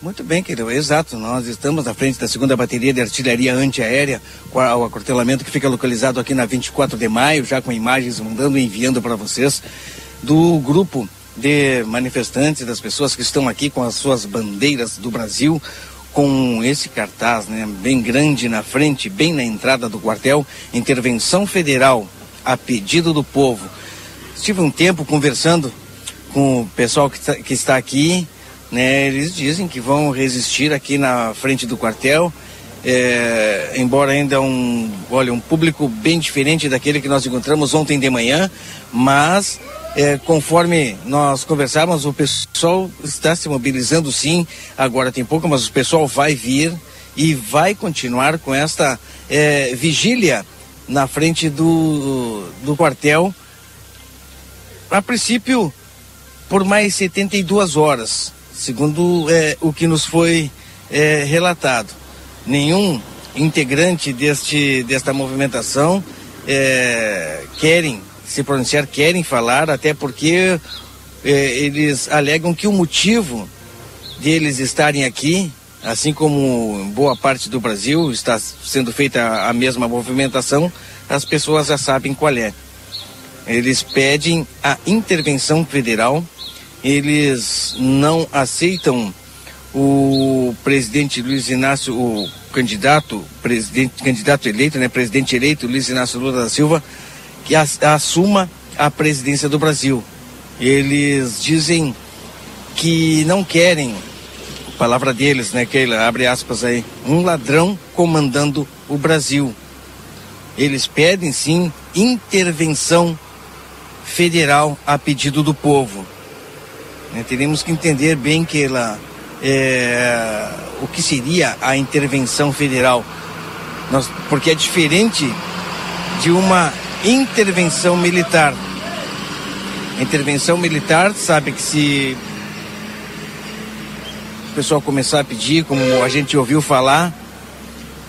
Muito bem, querido. Exato. Nós estamos na frente da segunda bateria de artilharia antiaérea, o acortelamento que fica localizado aqui na 24 de maio, já com imagens mandando e enviando para vocês, do grupo de manifestantes, das pessoas que estão aqui com as suas bandeiras do Brasil, com esse cartaz, né, bem grande na frente, bem na entrada do quartel, intervenção federal a pedido do povo. Estive um tempo conversando com o pessoal que, tá, que está aqui né, eles dizem que vão resistir aqui na frente do quartel, é, embora ainda um, olha, um público bem diferente daquele que nós encontramos ontem de manhã, mas é, conforme nós conversávamos, o pessoal está se mobilizando sim, agora tem pouco, mas o pessoal vai vir e vai continuar com esta é, vigília na frente do, do quartel, a princípio por mais 72 horas segundo é, o que nos foi é, relatado. Nenhum integrante deste, desta movimentação é, querem se pronunciar, querem falar, até porque é, eles alegam que o motivo deles estarem aqui, assim como boa parte do Brasil está sendo feita a, a mesma movimentação, as pessoas já sabem qual é. Eles pedem a intervenção federal eles não aceitam o presidente Luiz Inácio, o candidato, presidente, candidato eleito, né, presidente eleito Luiz Inácio Lula da Silva, que assuma a presidência do Brasil. Eles dizem que não querem, palavra deles, né, Keila, abre aspas aí, um ladrão comandando o Brasil. Eles pedem sim intervenção federal a pedido do povo. Né? Teremos que entender bem que ela, é, o que seria a intervenção federal, Nós, porque é diferente de uma intervenção militar. Intervenção militar sabe que se o pessoal começar a pedir, como a gente ouviu falar,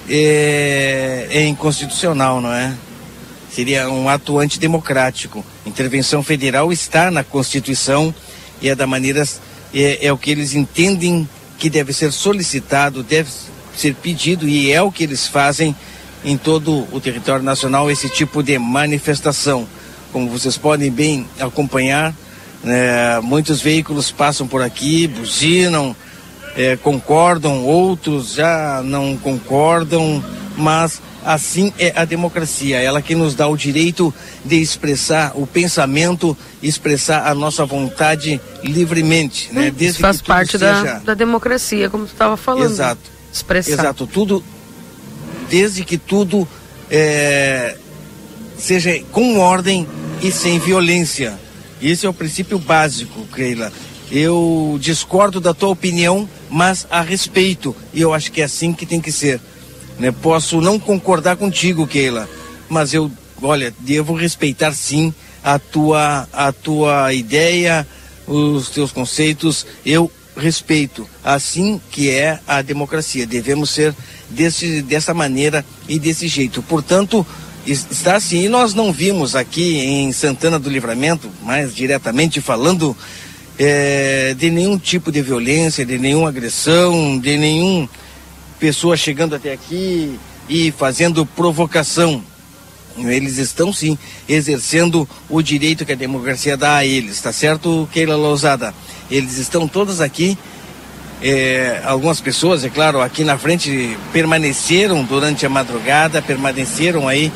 é, é inconstitucional, não é? Seria um ato antidemocrático. Intervenção federal está na Constituição e é da maneira é, é o que eles entendem que deve ser solicitado, deve ser pedido e é o que eles fazem em todo o território nacional esse tipo de manifestação. Como vocês podem bem acompanhar, né, muitos veículos passam por aqui, buzinam, é, concordam, outros já não concordam, mas Assim é a democracia, ela que nos dá o direito de expressar o pensamento, expressar a nossa vontade livremente, né? Desde Isso faz parte seja... da, da democracia, como tu estava falando. Exato. Expressar. Exato, tudo, desde que tudo é, seja com ordem e sem violência. Esse é o princípio básico, Keila. Eu discordo da tua opinião, mas a respeito. E eu acho que é assim que tem que ser. Né? Posso não concordar contigo, Keila, mas eu, olha, devo respeitar sim a tua, a tua ideia, os teus conceitos. Eu respeito. Assim que é a democracia. Devemos ser desse, dessa maneira e desse jeito. Portanto, está assim. E nós não vimos aqui em Santana do Livramento, mais diretamente falando, é, de nenhum tipo de violência, de nenhuma agressão, de nenhum pessoa chegando até aqui e fazendo provocação. Eles estão sim exercendo o direito que a democracia dá a eles, tá certo, Keila Lousada? Eles estão todos aqui. É, algumas pessoas, é claro, aqui na frente permaneceram durante a madrugada, permaneceram aí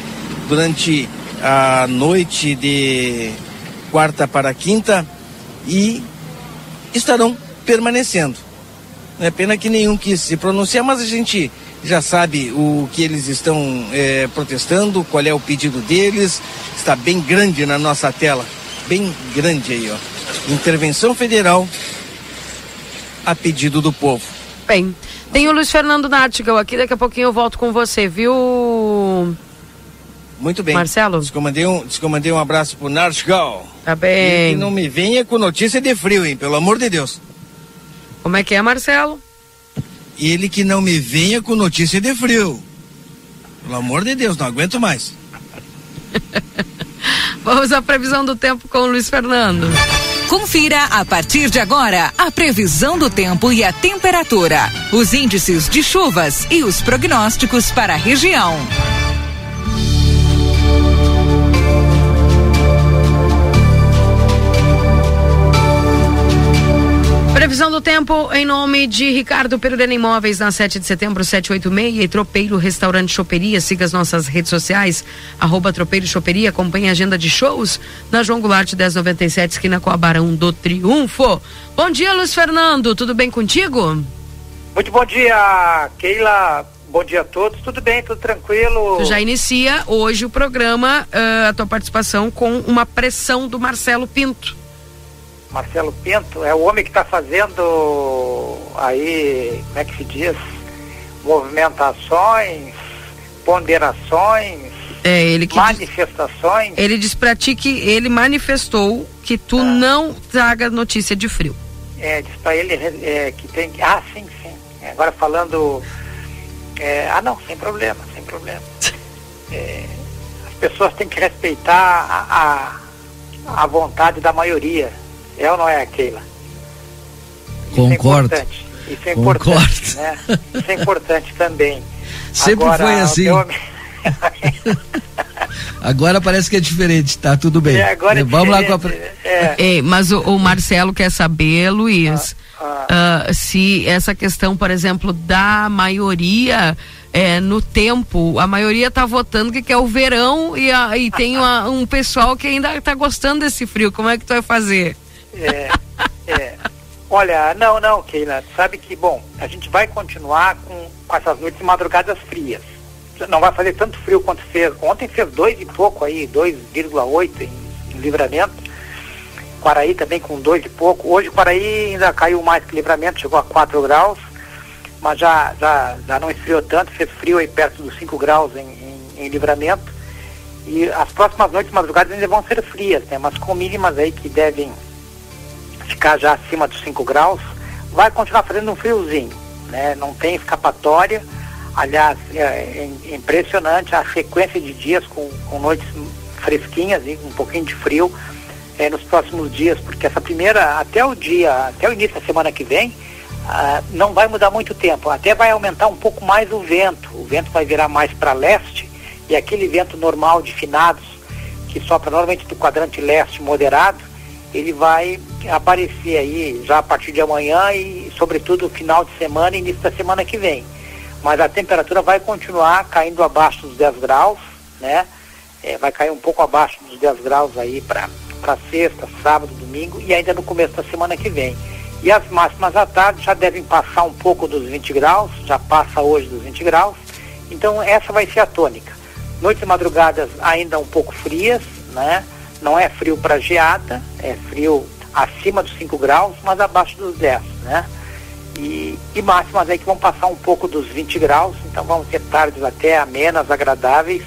durante a noite de quarta para quinta e estarão permanecendo. É pena que nenhum quis se pronunciar, mas a gente já sabe o que eles estão é, protestando, qual é o pedido deles. Está bem grande na nossa tela, bem grande aí, ó. Intervenção federal a pedido do povo. Bem, tem o Luiz Fernando Nartigal aqui, daqui a pouquinho eu volto com você, viu? Muito bem. Marcelo? Descomandei um, descomandei um abraço pro Nartigal. Tá bem. E que não me venha com notícia de frio, hein? Pelo amor de Deus. Como é que é, Marcelo? Ele que não me venha com notícia de frio. Pelo amor de Deus, não aguento mais. Vamos à previsão do tempo com o Luiz Fernando. Confira a partir de agora a previsão do tempo e a temperatura, os índices de chuvas e os prognósticos para a região. Previsão do tempo em nome de Ricardo Perurena Imóveis, na 7 de setembro, 786 e Tropeiro Restaurante Choperia. Siga as nossas redes sociais, arroba Tropeiro Choperia. Acompanhe a agenda de shows na João Goulart 1097, esquina com a Barão do Triunfo. Bom dia, Luiz Fernando. Tudo bem contigo? Muito bom dia, Keila. Bom dia a todos. Tudo bem, tudo tranquilo? Tu já inicia hoje o programa, uh, a tua participação com uma pressão do Marcelo Pinto. Marcelo Pinto, é o homem que está fazendo aí, como é que se diz? Movimentações, ponderações, é, ele que manifestações. Diz, ele diz pra ti que ele manifestou que tu ah. não traga notícia de frio. É, diz pra ele é, que tem que. Ah, sim, sim. Agora falando. É, ah, não, sem problema, sem problema. É, as pessoas têm que respeitar a, a, a vontade da maioria é ou não é, Keila? Concordo. Isso é importante. Isso é Concordo. importante, né? Isso é importante também. Sempre Agora, foi assim. Meu... agora parece que é diferente, tá tudo bem. É, agora é Vamos lá com a... é. Ei, mas o, o, Marcelo quer saber, Luiz, ah, ah. Uh, se essa questão, por exemplo, da maioria é, no tempo, a maioria está votando que quer o verão e, a, e tem uma, um pessoal que ainda está gostando desse frio. Como é que tu vai fazer? É, é. Olha, não, não, Keila, sabe que, bom, a gente vai continuar com, com essas noites e madrugadas frias. Não vai fazer tanto frio quanto fez. Ontem fez dois e pouco aí, 2,8 em, em livramento. Quaraí também com dois e pouco. Hoje Quaraí ainda caiu mais que livramento, chegou a 4 graus, mas já, já, já não esfriou tanto, fez frio aí perto dos 5 graus em, em, em livramento. E as próximas noites madrugadas ainda vão ser frias, né? Mas com mínimas aí que devem ficar já acima dos 5 graus, vai continuar fazendo um friozinho, né? Não tem escapatória. Aliás, é, é impressionante a sequência de dias com, com noites fresquinhas e um pouquinho de frio é, nos próximos dias, porque essa primeira, até o dia, até o início da semana que vem, ah, não vai mudar muito tempo. Até vai aumentar um pouco mais o vento. O vento vai virar mais para leste e aquele vento normal de finados, que sopra normalmente do quadrante leste moderado, ele vai aparecer aí já a partir de amanhã e, sobretudo, final de semana e início da semana que vem. Mas a temperatura vai continuar caindo abaixo dos 10 graus, né? É, vai cair um pouco abaixo dos 10 graus aí para sexta, sábado, domingo e ainda no começo da semana que vem. E as máximas à tarde já devem passar um pouco dos 20 graus, já passa hoje dos 20 graus. Então essa vai ser a tônica. Noites e madrugadas ainda um pouco frias, né? Não é frio para geada, é frio acima dos 5 graus, mas abaixo dos 10, né? E, e máximas aí que vão passar um pouco dos 20 graus, então vamos ter tardes até amenas, agradáveis,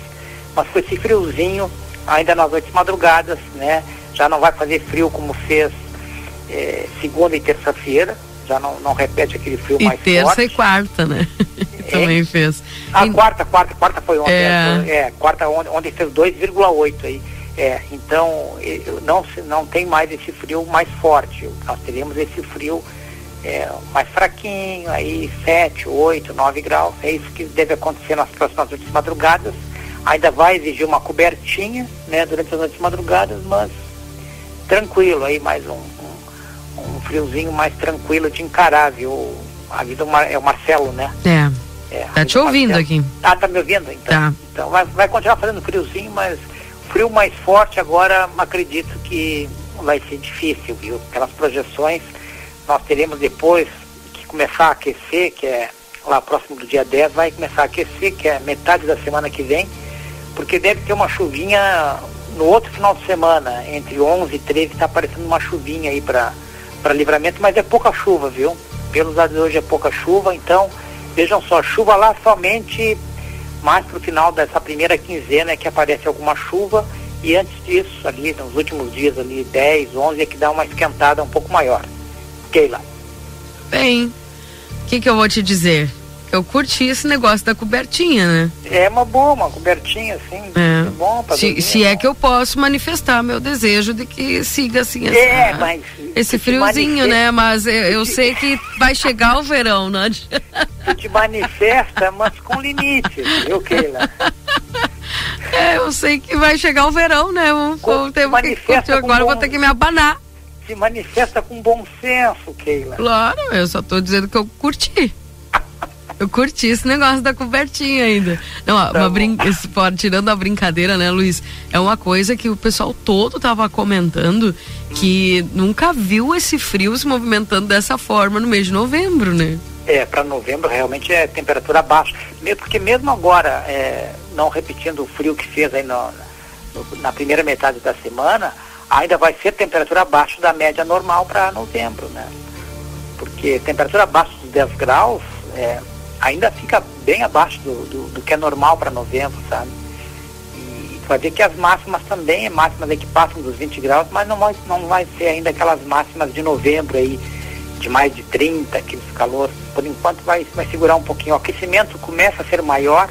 mas com esse friozinho ainda nas noites madrugadas, né? Já não vai fazer frio como fez é, segunda e terça-feira, já não, não repete aquele frio e mais terça forte. e quarta, né? Também fez. A E- quarta, quarta, quarta foi ontem. É. É, é, quarta ontem, ontem fez 2,8 aí. É, então não, não tem mais esse frio mais forte. Nós teríamos esse frio é, mais fraquinho, aí 7, 8, 9 graus. É isso que deve acontecer nas próximas noites madrugadas. Ainda vai exigir uma cobertinha né, durante as noites madrugadas, mas tranquilo aí, mais um, um, um friozinho mais tranquilo de encarar, viu? A vida Mar- é o Marcelo, né? É. É, Tá te ouvindo Marcelo. aqui. Ah, tá me ouvindo? Então, Tá. então vai, vai continuar fazendo friozinho, mas frio mais forte agora acredito que vai ser difícil, viu? Pelas projeções, nós teremos depois que começar a aquecer, que é lá próximo do dia 10, vai começar a aquecer, que é metade da semana que vem, porque deve ter uma chuvinha no outro final de semana, entre 11 e 13, está aparecendo uma chuvinha aí para livramento, mas é pouca chuva, viu? Pelos dados de hoje é pouca chuva, então vejam só, chuva lá somente mais para o final dessa primeira quinzena é que aparece alguma chuva e antes disso, ali nos últimos dias ali, 10, 11, é que dá uma esquentada um pouco maior. Keila. Bem, o que, que eu vou te dizer? Eu curti esse negócio da cobertinha, né? É uma boa, uma cobertinha assim, é, bom para Se, se é que eu posso manifestar meu desejo de que siga assim essa, É, mas esse friozinho, né? Mas eu, eu sei que vai chegar o verão, né? Tu te manifesta, mas com limites, viu, Keila? É, eu sei que vai chegar o verão, né? Vou, vou ter que manifesta curtir com agora, eu vou bom- ter que me abanar. Se manifesta com bom senso, Keila. Claro, eu só tô dizendo que eu curti. Eu curti esse negócio da cobertinha ainda. Não, Tá uma brin... esse- tirando a brincadeira, né, Luiz? É uma coisa que o pessoal todo tava comentando que nunca viu esse frio se movimentando dessa forma no mês de novembro, né? É, para novembro realmente é temperatura baixa. Mesmo porque mesmo agora, é, não repetindo o frio que fez aí no- no- na primeira metade da semana, ainda vai ser temperatura abaixo da média normal para novembro, né? Porque temperatura abaixo dos 10 graus é, ainda fica bem abaixo do, do, do que é normal para novembro, sabe? E tu vai ver que as máximas também, máximas aí que passam dos 20 graus, mas não vai, não vai ser ainda aquelas máximas de novembro aí, de mais de 30, aqueles calor. Por enquanto vai, vai segurar um pouquinho. O aquecimento começa a ser maior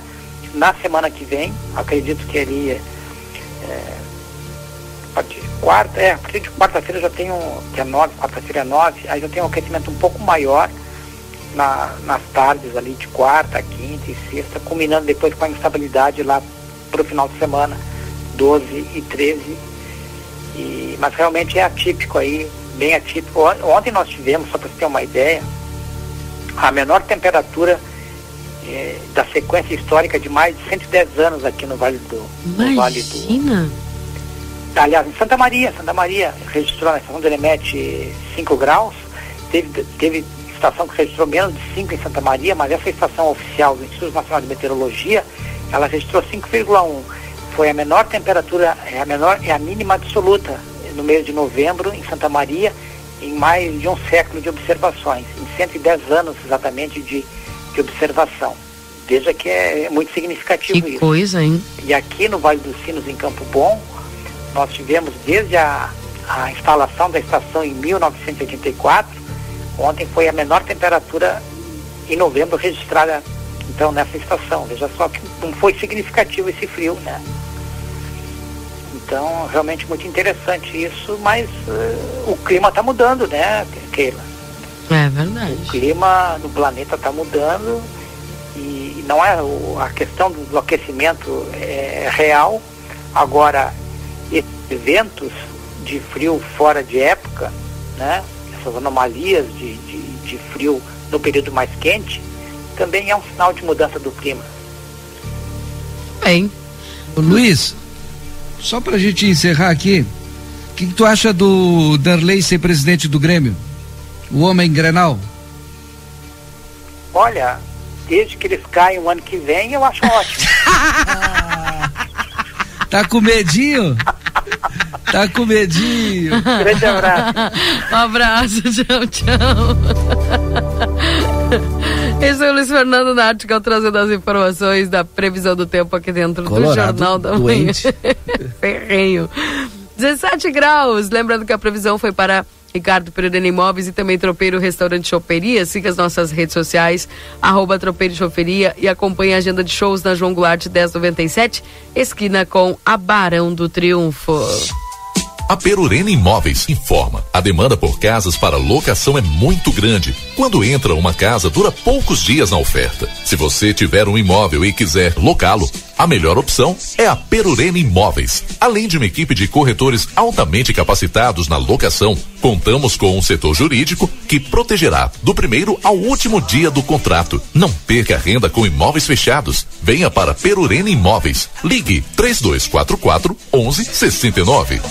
na semana que vem. Acredito que ali é, de quarta, é, a partir de quarta-feira já tem um, é 9, quarta-feira é 9, aí já tem um aquecimento um pouco maior na, nas tardes ali de quarta, quinta e sexta, combinando depois com a instabilidade lá para o final de semana, 12 e 13. E, mas realmente é atípico aí, bem atípico. On- Ontem nós tivemos, só para você ter uma ideia, a menor temperatura eh, da sequência histórica de mais de 110 anos aqui no Vale do, no vale do Imagina! Aliás, em Santa Maria, Santa Maria registrou na estação do Elemete 5 graus, teve, teve estação que registrou menos de 5 em Santa Maria, mas essa estação oficial do Instituto Nacional de Meteorologia, ela registrou 5,1. Foi a menor temperatura, é a menor, é a mínima absoluta no mês de novembro em Santa Maria, em mais de um século de observações, em 110 anos exatamente de, de observação. Veja que é, muito significativo Que isso. coisa, hein? E aqui no Vale dos Sinos, em Campo Bom, nós tivemos desde a, a instalação da estação em 1984, ontem foi a menor temperatura em novembro registrada então nessa estação. Veja só que não foi significativo esse frio, né? Então, realmente muito interessante isso, mas eh, o clima está mudando, né, Keila? É verdade. O clima no planeta está mudando e não é o- a questão do, do aquecimento é real. Agora, eventos de frio fora de época, né? Essas anomalias de, de, de frio no período mais quente, também é um sinal de mudança do clima. Bem, Ô, Luiz, só pra gente encerrar aqui, o que, que tu acha do Darley ser presidente do Grêmio? O homem Grenal? Olha, desde que eles caem o ano que vem, eu acho ótimo. Tá com medinho? Tá com medinho. Grande abraço. um abraço, tchau, tchau. Esse é o Luiz Fernando Nartical trazendo as informações da previsão do tempo aqui dentro Colorado, do Jornal da doente. Manhã. Ferrenho. 17 graus. Lembrando que a previsão foi para Ricardo Pereira Imóveis e também Tropeiro Restaurante Choperia. Siga as nossas redes sociais, arroba Tropeiro Choperia e acompanhe a agenda de shows na João Goulart 1097, esquina com a Barão do Triunfo. A Perurena Imóveis informa. A demanda por casas para locação é muito grande. Quando entra uma casa, dura poucos dias na oferta. Se você tiver um imóvel e quiser locá-lo, a melhor opção é a Perurena Imóveis. Além de uma equipe de corretores altamente capacitados na locação, contamos com um setor jurídico que protegerá do primeiro ao último dia do contrato. Não perca renda com imóveis fechados. Venha para Perurena Imóveis. Ligue 3244 1169.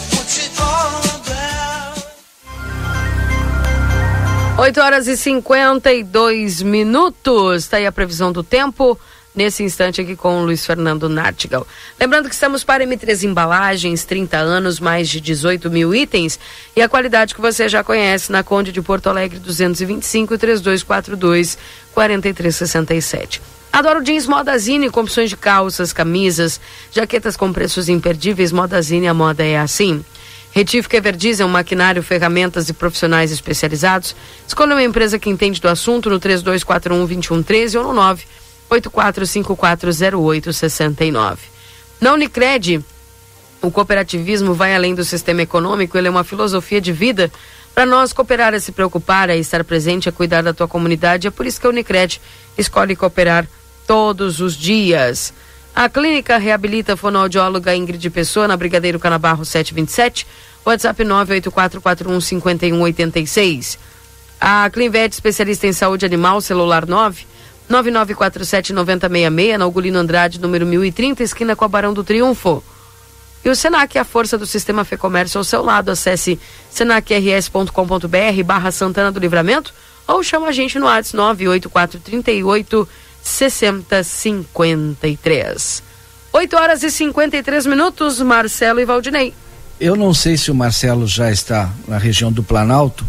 8 horas e 52 minutos. Está aí a previsão do tempo. Nesse instante aqui com o Luiz Fernando Nartigal. Lembrando que estamos para M3 Embalagens, 30 anos, mais de 18 mil itens. E a qualidade que você já conhece na Conde de Porto Alegre 225 3242 4367. Adoro jeans Modazine com opções de calças, camisas, jaquetas com preços imperdíveis. Modazine, a moda é assim. Retífica Everdiesel, maquinário, ferramentas e profissionais especializados. Escolha uma empresa que entende do assunto no 3241-2113 ou no 984540869. Na Unicred, o cooperativismo vai além do sistema econômico, ele é uma filosofia de vida. Para nós, cooperar é se preocupar, é estar presente, é cuidar da tua comunidade. É por isso que a Unicred escolhe cooperar todos os dias. A clínica reabilita a fonoaudióloga Ingrid Pessoa na Brigadeiro Canabarro 727, WhatsApp 984415186. A Clinvet, especialista em saúde animal, celular 9 9947-9066, na Ugolino Andrade, número 1030, esquina com a Barão do Triunfo. E o Senac, a força do sistema Fê Comércio ao seu lado. Acesse senacrs.com.br barra Santana do Livramento ou chama a gente no WhatsApp 98438 6053. 8 horas e 53 minutos, Marcelo e Valdinei. Eu não sei se o Marcelo já está na região do Planalto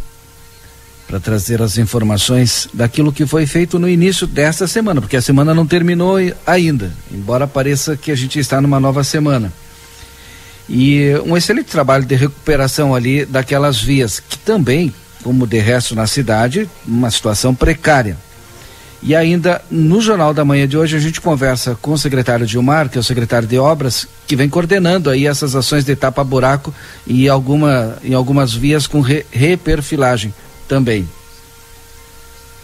para trazer as informações daquilo que foi feito no início desta semana, porque a semana não terminou ainda, embora pareça que a gente está numa nova semana. E um excelente trabalho de recuperação ali daquelas vias, que também, como de resto na cidade, uma situação precária. E ainda no Jornal da Manhã de hoje a gente conversa com o secretário Gilmar, que é o secretário de obras, que vem coordenando aí essas ações de tapa-buraco e alguma, em algumas vias com re, reperfilagem também.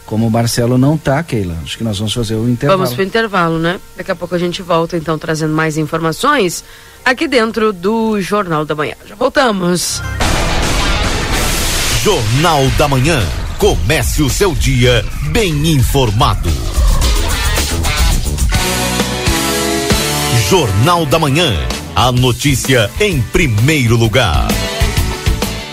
Como o Marcelo não tá, Keila, acho que nós vamos fazer o intervalo. Vamos pro intervalo, né? Daqui a pouco a gente volta então trazendo mais informações aqui dentro do Jornal da Manhã. Já voltamos. Jornal da Manhã. Comece o seu dia bem informado. Jornal da Manhã. A notícia em primeiro lugar.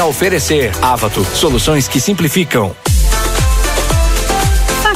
a oferecer. Avato, soluções que simplificam.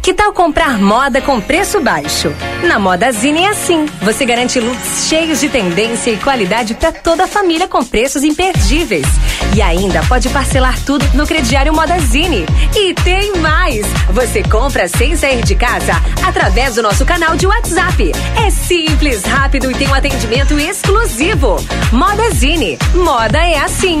Que tal comprar moda com preço baixo? Na Modazine é assim. Você garante looks cheios de tendência e qualidade para toda a família com preços imperdíveis. E ainda pode parcelar tudo no crediário Modazine. E tem mais! Você compra sem sair de casa através do nosso canal de WhatsApp. É simples, rápido e tem um atendimento exclusivo. Modazine. Moda é assim.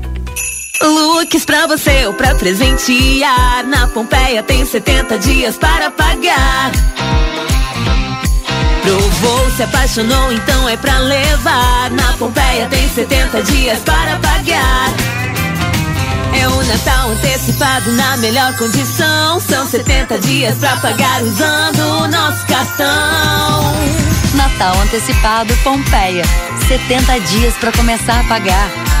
Looks pra você ou pra presentear. Na Pompeia tem 70 dias para pagar. Provou, se apaixonou, então é pra levar. Na Pompeia tem 70 dias para pagar. É o Natal antecipado na melhor condição. São 70 dias pra pagar usando o nosso cartão. Natal antecipado Pompeia. 70 dias para começar a pagar.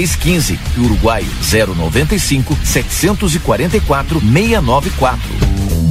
3615 e Uruguai 095 744 694.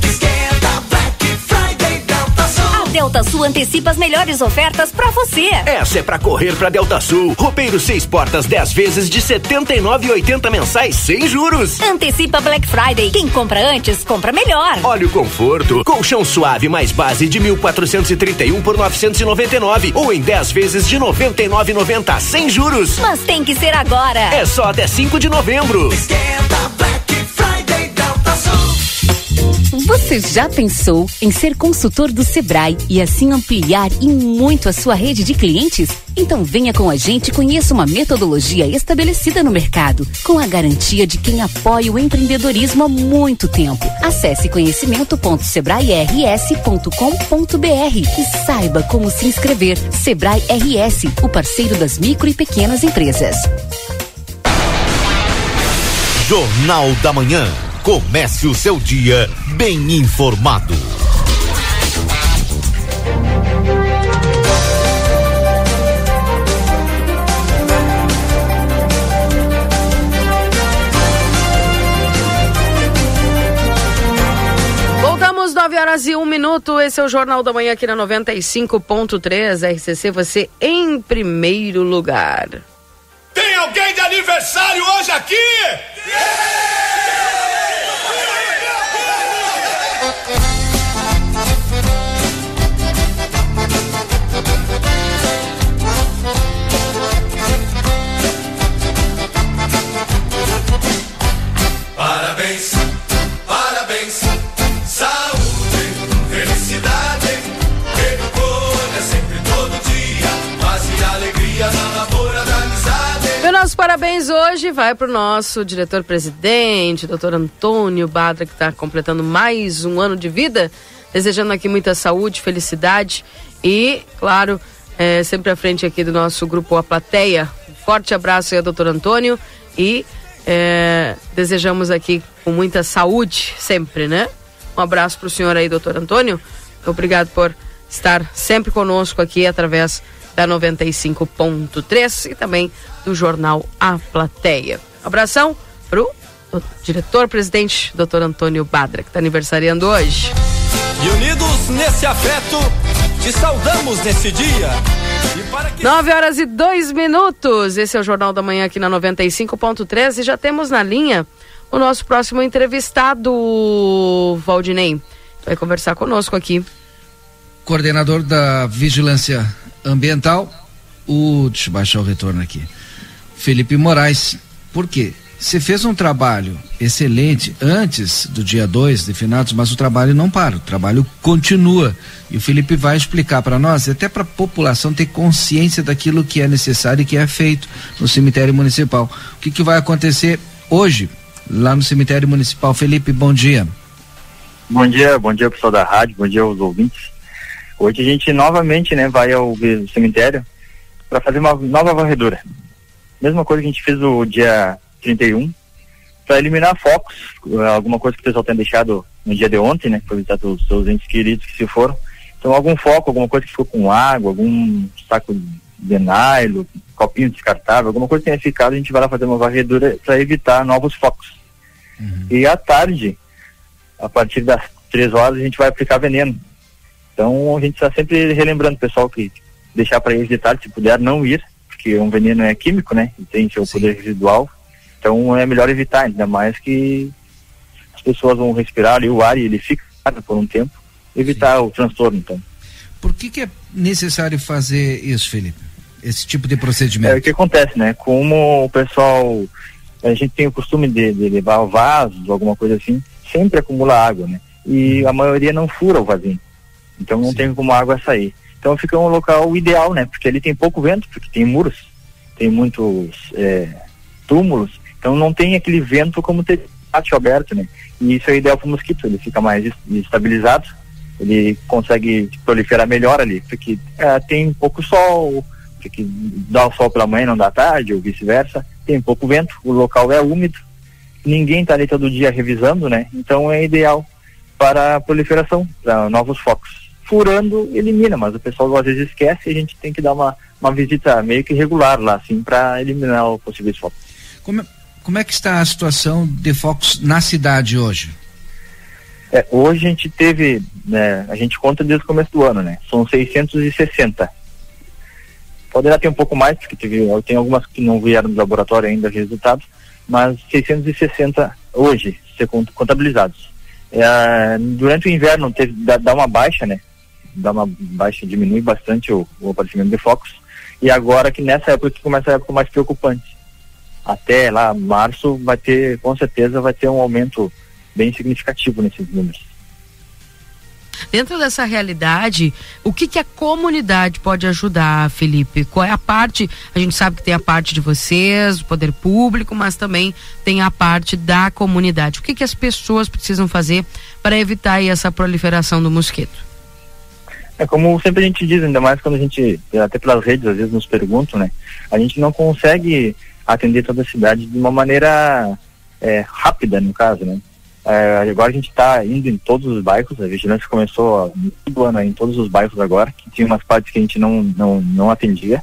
Delta Sul. Antecipa as melhores ofertas pra você. Essa é pra correr pra Delta Sul. Roupeiro seis portas 10 vezes de 79,80 mensais sem juros. Antecipa Black Friday. Quem compra antes, compra melhor. Olha o conforto. Colchão suave mais base de 1.431 por 999 ou em 10 vezes de 99,90 sem juros. Mas tem que ser agora. É só até 5 de novembro. Esquenta, Black. Você já pensou em ser consultor do Sebrae e assim ampliar e muito a sua rede de clientes? Então venha com a gente e conheça uma metodologia estabelecida no mercado, com a garantia de quem apoia o empreendedorismo há muito tempo. Acesse conhecimento.sebrae-rs.com.br e saiba como se inscrever. Sebrae RS, o parceiro das micro e pequenas empresas. Jornal da Manhã. Comece o seu dia bem informado. Voltamos 9 horas e um minuto. Esse é o Jornal da Manhã aqui na 95.3 RCC. Você em primeiro lugar. Tem alguém de aniversário hoje aqui? Parabéns, hoje vai para o nosso diretor-presidente, doutor Antônio Badra, que está completando mais um ano de vida. Desejando aqui muita saúde, felicidade e, claro, é, sempre à frente aqui do nosso grupo A Plateia. Forte abraço aí ao doutor Antônio e é, desejamos aqui com muita saúde sempre, né? Um abraço para o senhor aí, doutor Antônio. Obrigado por estar sempre conosco aqui através da 95.3 e também do jornal A Plateia. Abração pro diretor-presidente, doutor Antônio Badra, que está aniversariando hoje. E unidos nesse afeto, te saudamos nesse dia. E para que 9 horas e 2 minutos. Esse é o Jornal da Manhã aqui na 95.3 e já temos na linha o nosso próximo entrevistado, Valdinei. Vai conversar conosco aqui. Coordenador da Vigilância Ambiental, o. Deixa eu baixar o retorno aqui. Felipe Moraes. Por quê? Você fez um trabalho excelente antes do dia 2 de finados, mas o trabalho não para, o trabalho continua. E o Felipe vai explicar para nós, até para a população ter consciência daquilo que é necessário e que é feito no cemitério municipal. O que, que vai acontecer hoje, lá no cemitério municipal? Felipe, bom dia. Bom dia, bom dia pessoal da rádio, bom dia aos ouvintes. Hoje a gente novamente né, vai ao cemitério para fazer uma nova varredura. Mesma coisa que a gente fez o dia 31, para eliminar focos, alguma coisa que o pessoal tem deixado no dia de ontem, né? Para visitar os seus entes queridos que se foram. Então algum foco, alguma coisa que ficou com água, algum saco de nylon, copinho descartável, alguma coisa que tenha ficado, a gente vai lá fazer uma varredura para evitar novos focos. Uhum. E à tarde, a partir das três horas, a gente vai aplicar veneno. Então a gente está sempre relembrando o pessoal que deixar para eles de tarde, se puder não ir, porque um veneno é químico, né? E tem seu Sim. poder residual. Então é melhor evitar, ainda mais que as pessoas vão respirar ali o ar e ele fica por um tempo, evitar Sim. o transtorno, então. Por que, que é necessário fazer isso, Felipe? Esse tipo de procedimento? É o que acontece, né? Como o pessoal, a gente tem o costume de, de levar vasos, alguma coisa assim, sempre acumula água, né? E a maioria não fura o vasinho. Então não Sim. tem como a água sair. Então fica um local ideal, né? Porque ele tem pouco vento, porque tem muros, tem muitos é, túmulos, então não tem aquele vento como ter pátio aberto, né? E isso é ideal para o mosquito, ele fica mais estabilizado, ele consegue proliferar melhor ali, porque é, tem pouco sol, porque dá o sol pela manhã não dá tarde, ou vice-versa, tem pouco vento, o local é úmido, ninguém está ali todo dia revisando, né? Então é ideal para a proliferação, para novos focos. Furando, elimina, mas o pessoal às vezes esquece e a gente tem que dar uma, uma visita meio que regular lá, assim, para eliminar os possíveis focos. Como, como é que está a situação de focos na cidade hoje? É, hoje a gente teve, né, a gente conta desde o começo do ano, né? São 660. Poderá ter um pouco mais, porque teve, tem algumas que não vieram do laboratório ainda resultados, mas 660 hoje ser contabilizados. É, durante o inverno teve, dá, dá, uma baixa, né? Dá uma baixa, diminui bastante o, o aparecimento de focos. E agora que nessa época que começa a época mais preocupante até lá março vai ter, com certeza vai ter um aumento bem significativo nesses números. Dentro dessa realidade, o que, que a comunidade pode ajudar, Felipe? Qual é a parte? A gente sabe que tem a parte de vocês, do poder público, mas também tem a parte da comunidade. O que, que as pessoas precisam fazer para evitar essa proliferação do mosquito? É como sempre a gente diz, ainda mais quando a gente, até pelas redes às vezes nos perguntam, né? A gente não consegue atender toda a cidade de uma maneira é, rápida, no caso, né? É, agora a gente está indo em todos os bairros, a vigilância começou do ano em todos os bairros agora, que tinha umas partes que a gente não, não, não atendia.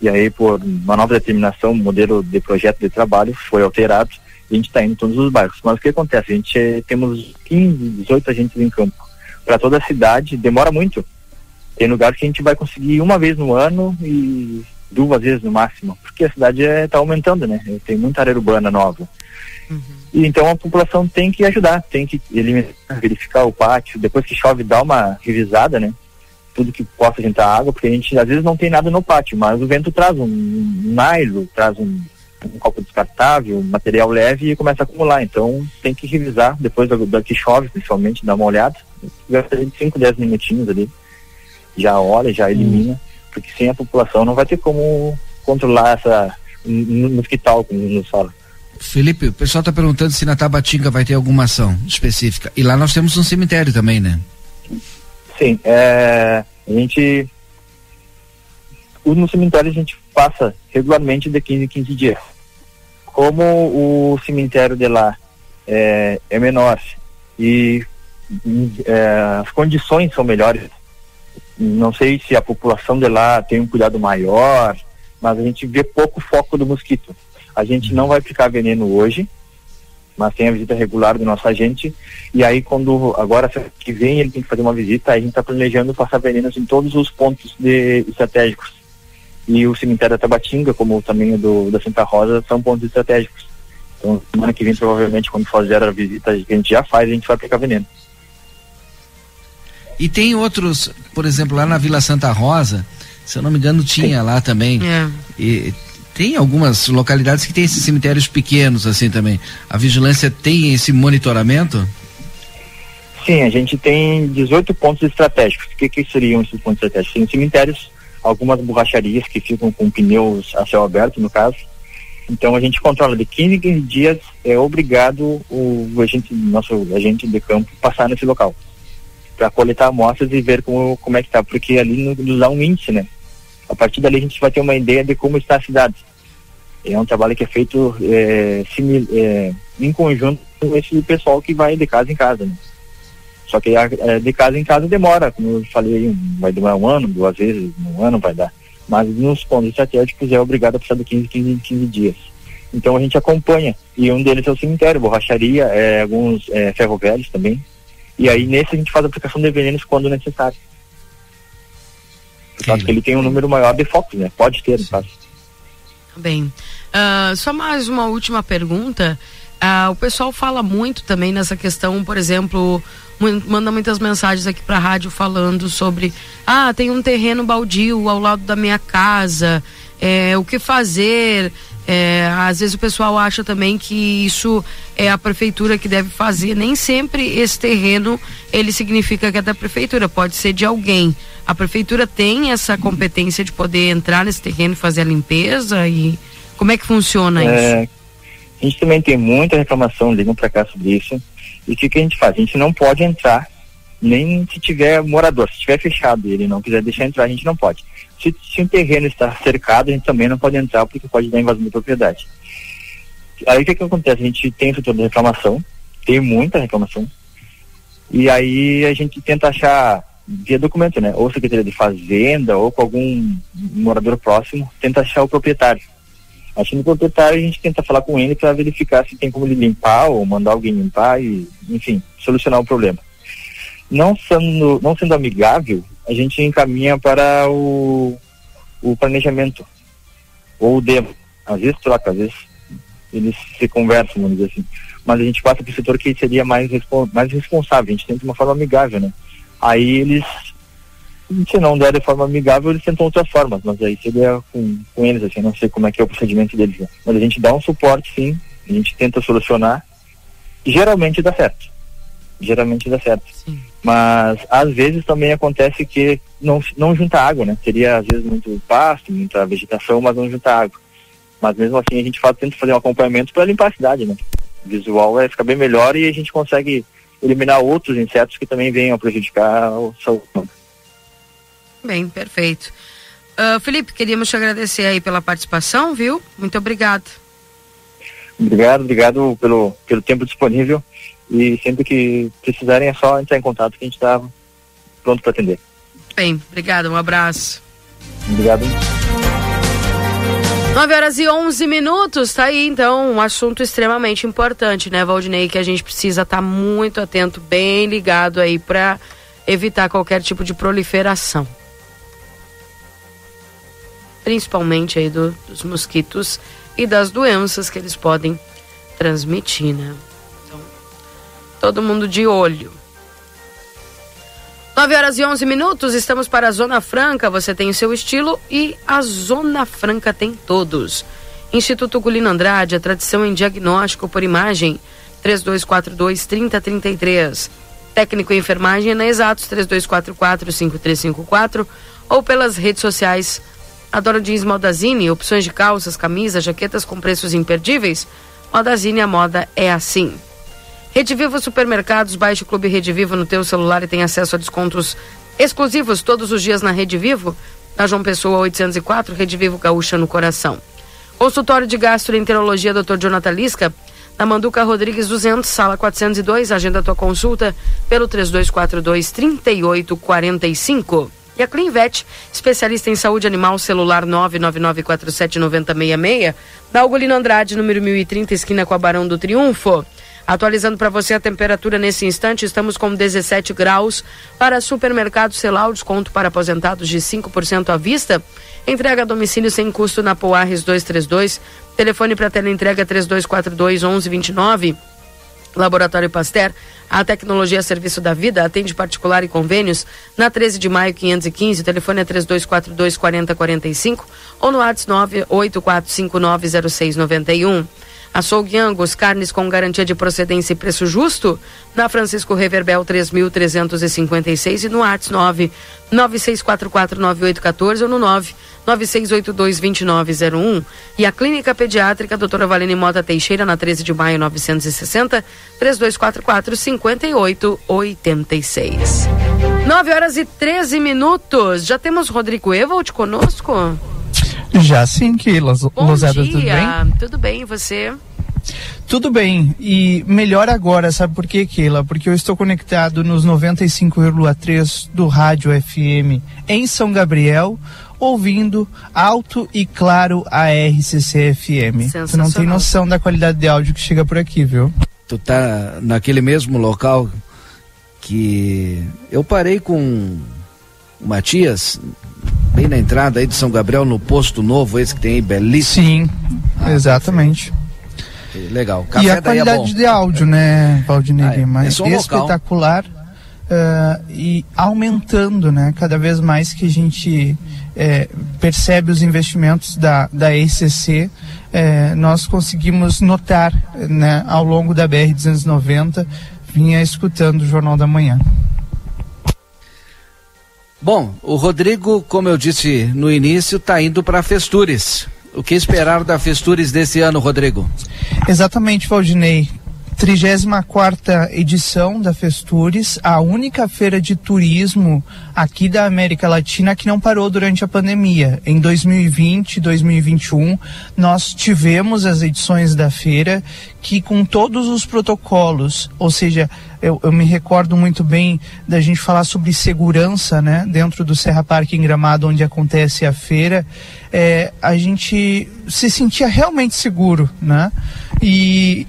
E aí, por uma nova determinação, o modelo de projeto de trabalho foi alterado e a gente está indo em todos os bairros. Mas o que acontece? A gente temos 15, 18 agentes em campo. Para toda a cidade, demora muito. Tem lugares que a gente vai conseguir uma vez no ano e duas vezes no máximo, porque a cidade está aumentando, né? Tem muita área urbana nova. E então a população tem que ajudar, tem que eliminar, verificar o pátio, depois que chove dá uma revisada, né? Tudo que possa entrar água, porque a gente às vezes não tem nada no pátio, mas o vento traz um, um nylon, traz um, um copo descartável, um material leve e começa a acumular. Então tem que revisar depois da, da que chove, principalmente, dar uma olhada. Gasta de 5, 10 minutinhos ali, já olha, já elimina, porque sem a população não vai ter como controlar essa um mosquital, como nos fala. Felipe, o pessoal está perguntando se na Tabatinga vai ter alguma ação específica. E lá nós temos um cemitério também, né? Sim, é, a gente. No cemitério a gente passa regularmente de 15 em 15 dias. Como o cemitério de lá é, é menor e é, as condições são melhores, não sei se a população de lá tem um cuidado maior, mas a gente vê pouco foco do mosquito. A gente não vai ficar veneno hoje, mas tem a visita regular do nosso agente. E aí, quando agora que vem ele tem que fazer uma visita, a gente está planejando passar venenos em todos os pontos de, estratégicos. E o cemitério da Tabatinga, como também o do, da Santa Rosa, são pontos estratégicos. Então, semana que vem, provavelmente, quando fazer a visita a gente já faz, a gente vai aplicar veneno. E tem outros, por exemplo, lá na Vila Santa Rosa, se eu não me engano, tinha lá também. É. E tem algumas localidades que tem esses cemitérios pequenos assim também. A vigilância tem esse monitoramento? Sim, a gente tem 18 pontos estratégicos. O que, que seriam esses pontos estratégicos? Tem cemitérios, algumas borracharias que ficam com pneus a céu aberto, no caso. Então a gente controla de 15 em 15 dias, é obrigado o agente, nosso agente de campo passar nesse local para coletar amostras e ver como, como é que está, porque ali nos dá um índice, né? A partir dali a gente vai ter uma ideia de como está a cidade. É um trabalho que é feito é, simil, é, em conjunto com esse pessoal que vai de casa em casa. Né? Só que é, de casa em casa demora, como eu falei, vai demorar um ano, duas vezes, um ano vai dar. Mas nos pontos estratégicos é obrigado a precisar de 15, 15, 15 dias. Então a gente acompanha. E um deles é o cemitério, borracharia, é, alguns é, ferroviários também. E aí nesse a gente faz a aplicação de venenos quando necessário. Por causa que ele tem um número maior de focos, né? Pode ter, no caso. Bem, uh, só mais uma última pergunta. Uh, o pessoal fala muito também nessa questão, por exemplo, manda muitas mensagens aqui para a rádio falando sobre ah, tem um terreno baldio ao lado da minha casa, é, o que fazer? É, às vezes o pessoal acha também que isso é a prefeitura que deve fazer. Nem sempre esse terreno ele significa que é da prefeitura, pode ser de alguém. A prefeitura tem essa competência de poder entrar nesse terreno e fazer a limpeza e como é que funciona é, isso? A gente também tem muita reclamação, ligam para cá sobre isso. E o que, que a gente faz? A gente não pode entrar nem se tiver morador. Se tiver fechado e ele não quiser deixar entrar, a gente não pode. Se, se um terreno está cercado, a gente também não pode entrar porque pode dar invasão de propriedade. Aí o que, que acontece? A gente tem setor de reclamação, tem muita reclamação, e aí a gente tenta achar via documento, né? Ou Secretaria de Fazenda, ou com algum morador próximo, tenta achar o proprietário. Achando o proprietário, a gente tenta falar com ele para verificar se tem como ele limpar ou mandar alguém limpar e, enfim, solucionar o problema. Não sendo, não sendo amigável, a gente encaminha para o, o planejamento ou o demo. Às vezes troca, às vezes eles se conversam, vamos dizer assim. Mas a gente passa para o setor que seria mais, mais responsável, a gente tenta de uma forma amigável, né? Aí eles, se não der de forma amigável, eles tentam outras formas, mas aí seria com, com eles, assim, não sei como é que é o procedimento deles. Né? Mas a gente dá um suporte, sim, a gente tenta solucionar, e geralmente dá certo. Geralmente dá certo. Sim. Mas às vezes também acontece que não, não junta água, né? Seria às vezes muito pasto, muita vegetação, mas não junta água. Mas mesmo assim a gente faz, tenta fazer um acompanhamento para limpar a cidade, né? O visual vai ficar bem melhor e a gente consegue eliminar outros insetos que também venham a prejudicar o saúde. Bem, perfeito. Uh, Felipe, queríamos te agradecer aí pela participação, viu? Muito obrigado. Obrigado, obrigado pelo, pelo tempo disponível E sempre que precisarem é só entrar em contato que a gente está pronto para atender. Bem, obrigada, um abraço. Obrigado. 9 horas e 11 minutos, tá aí então um assunto extremamente importante, né, Valdinei, que a gente precisa estar tá muito atento, bem ligado aí para evitar qualquer tipo de proliferação. Principalmente aí do, dos mosquitos e das doenças que eles podem transmitir, né? Todo mundo de olho. 9 horas e 11 minutos, estamos para a Zona Franca. Você tem o seu estilo e a Zona Franca tem todos. Instituto Gulino Andrade, a tradição em diagnóstico por imagem, 3242-3033. Técnico em enfermagem na Exatos, 3244-5354 ou pelas redes sociais. Adoro jeans Modazine, opções de calças, camisas, jaquetas com preços imperdíveis. Modazine, a moda é assim. Rede Vivo Supermercados, baixe o Clube Rede Vivo no teu celular e tem acesso a descontos exclusivos todos os dias na Rede Vivo. Na João Pessoa 804, Rede Vivo Gaúcha no coração. Consultório de Gastroenterologia Dr. Jonathan Lisca, na Manduca Rodrigues 200, sala 402. Agenda tua consulta pelo 3242 3845. E a Clinvet, especialista em saúde animal, celular 999479066, da Ugolino Andrade, número 1030, esquina com a Barão do Triunfo. Atualizando para você a temperatura nesse instante, estamos com 17 graus. Para supermercado Celal, desconto para aposentados de 5% à vista. Entrega a domicílio sem custo na Poarres 232. Telefone para tela entrega 3242 1129. Laboratório Pasteur, a tecnologia serviço da vida, atende particular e convênios na 13 de maio 515, telefone é 3242 4045 ou no WhatsApp 984590691. Açougue Angus, carnes com garantia de procedência e preço justo, na Francisco Reverbel 3.356 e no ATS 9 96449814 ou no 9 96822901. E a Clínica Pediátrica Doutora Valene Mota Teixeira, na 13 de maio 960, 3244 5886. 9 horas e 13 minutos. Já temos Rodrigo Evold conosco? Já sim, Keila. Bom Losada, tudo bem? Tudo bem, e você? Tudo bem, e melhor agora, sabe por quê, Keila? Porque eu estou conectado nos 95,3 do Rádio FM em São Gabriel, ouvindo alto e claro a RCC FM. Tu não tem noção da qualidade de áudio que chega por aqui, viu? Tu tá naquele mesmo local que eu parei com o Matias, bem na entrada aí de São Gabriel, no posto novo, esse que tem aí, belíssimo. Sim, exatamente. Legal. e Café a daí é qualidade bom. de áudio, né, Valdinei? Ah, é. Lima? É local. espetacular eh, e aumentando, né? Cada vez mais que a gente eh, percebe os investimentos da, da ECC, eh, nós conseguimos notar, né, ao longo da BR-290, vinha escutando o Jornal da Manhã. Bom, o Rodrigo, como eu disse no início, está indo para Festures. O que esperar da Festures desse ano, Rodrigo? Exatamente, Valdinei. 34 edição da Festures, a única feira de turismo aqui da América Latina que não parou durante a pandemia. Em 2020, 2021, nós tivemos as edições da feira que com todos os protocolos, ou seja, eu, eu me recordo muito bem da gente falar sobre segurança, né, dentro do Serra Parque em Gramado, onde acontece a feira, é, a gente se sentia realmente seguro, né? E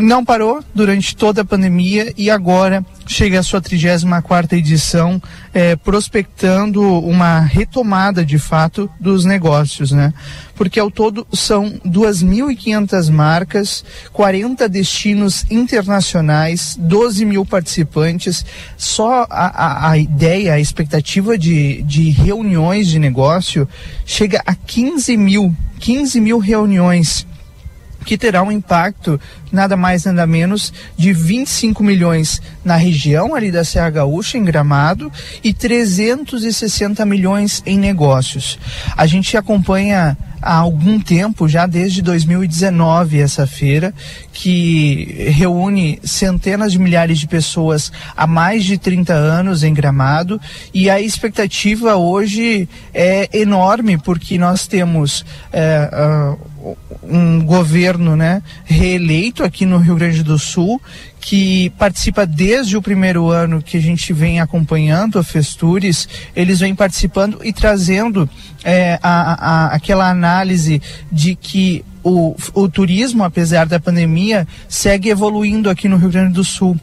não parou durante toda a pandemia e agora chega a sua 34 edição, eh, prospectando uma retomada de fato dos negócios, né? Porque ao todo são 2.500 marcas, 40 destinos internacionais, 12 mil participantes. Só a, a, a ideia, a expectativa de, de reuniões de negócio chega a 15 mil, 15 mil reuniões que terá um impacto nada mais nada menos de 25 milhões na região ali da Serra Gaúcha em Gramado e 360 milhões em negócios. A gente acompanha há algum tempo, já desde 2019, essa feira, que reúne centenas de milhares de pessoas há mais de 30 anos em Gramado, e a expectativa hoje é enorme, porque nós temos é, um governo né, reeleito aqui no Rio Grande do Sul que participa desde o primeiro ano que a gente vem acompanhando a Festures, eles vêm participando e trazendo é, a, a, aquela análise de que o, o, turismo, apesar da pandemia, segue evoluindo aqui no Rio Grande do Sul.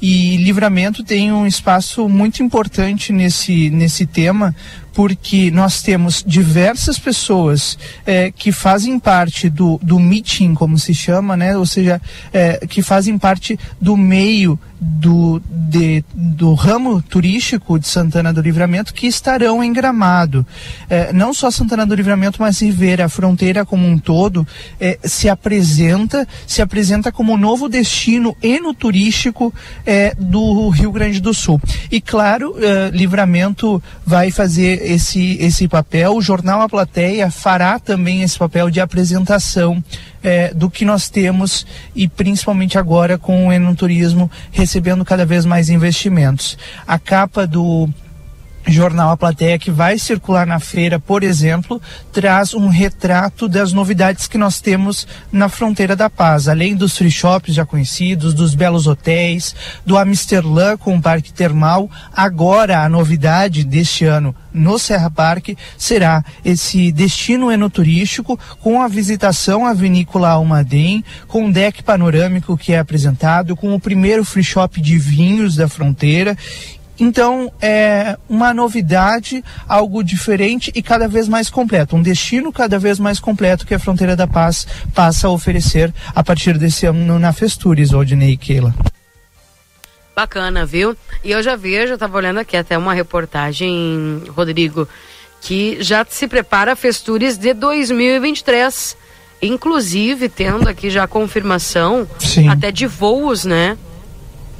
E Livramento tem um espaço muito importante nesse, nesse tema, porque nós temos diversas pessoas é, que fazem parte do, do meeting, como se chama, né? ou seja, é, que fazem parte do meio do, de, do ramo turístico de Santana do Livramento que estarão em Gramado. É, não só Santana do Livramento, mas Ribeira, a fronteira como um todo, é, se apresenta, se apresenta como novo destino enoturístico é, do Rio Grande do Sul. E claro, é, Livramento vai fazer esse, esse papel, o Jornal A Plateia fará também esse papel de apresentação é, do que nós temos e principalmente agora com o enoturismo recebendo cada vez mais investimentos. A capa do jornal A Plateia que vai circular na feira, por exemplo, traz um retrato das novidades que nós temos na fronteira da paz, além dos free shops já conhecidos, dos belos hotéis, do Amsterdã com o parque termal. Agora a novidade deste ano no Serra Parque será esse destino enoturístico com a visitação à vinícola Almaden, com um deck panorâmico que é apresentado, com o primeiro free shop de vinhos da fronteira então, é uma novidade, algo diferente e cada vez mais completo. Um destino cada vez mais completo que a Fronteira da Paz passa a oferecer a partir desse ano na Festures, Odinei e Keila. Bacana, viu? E eu já vejo, eu estava olhando aqui até uma reportagem, Rodrigo, que já se prepara a Festures de 2023. Inclusive, tendo aqui já a confirmação Sim. até de voos, né?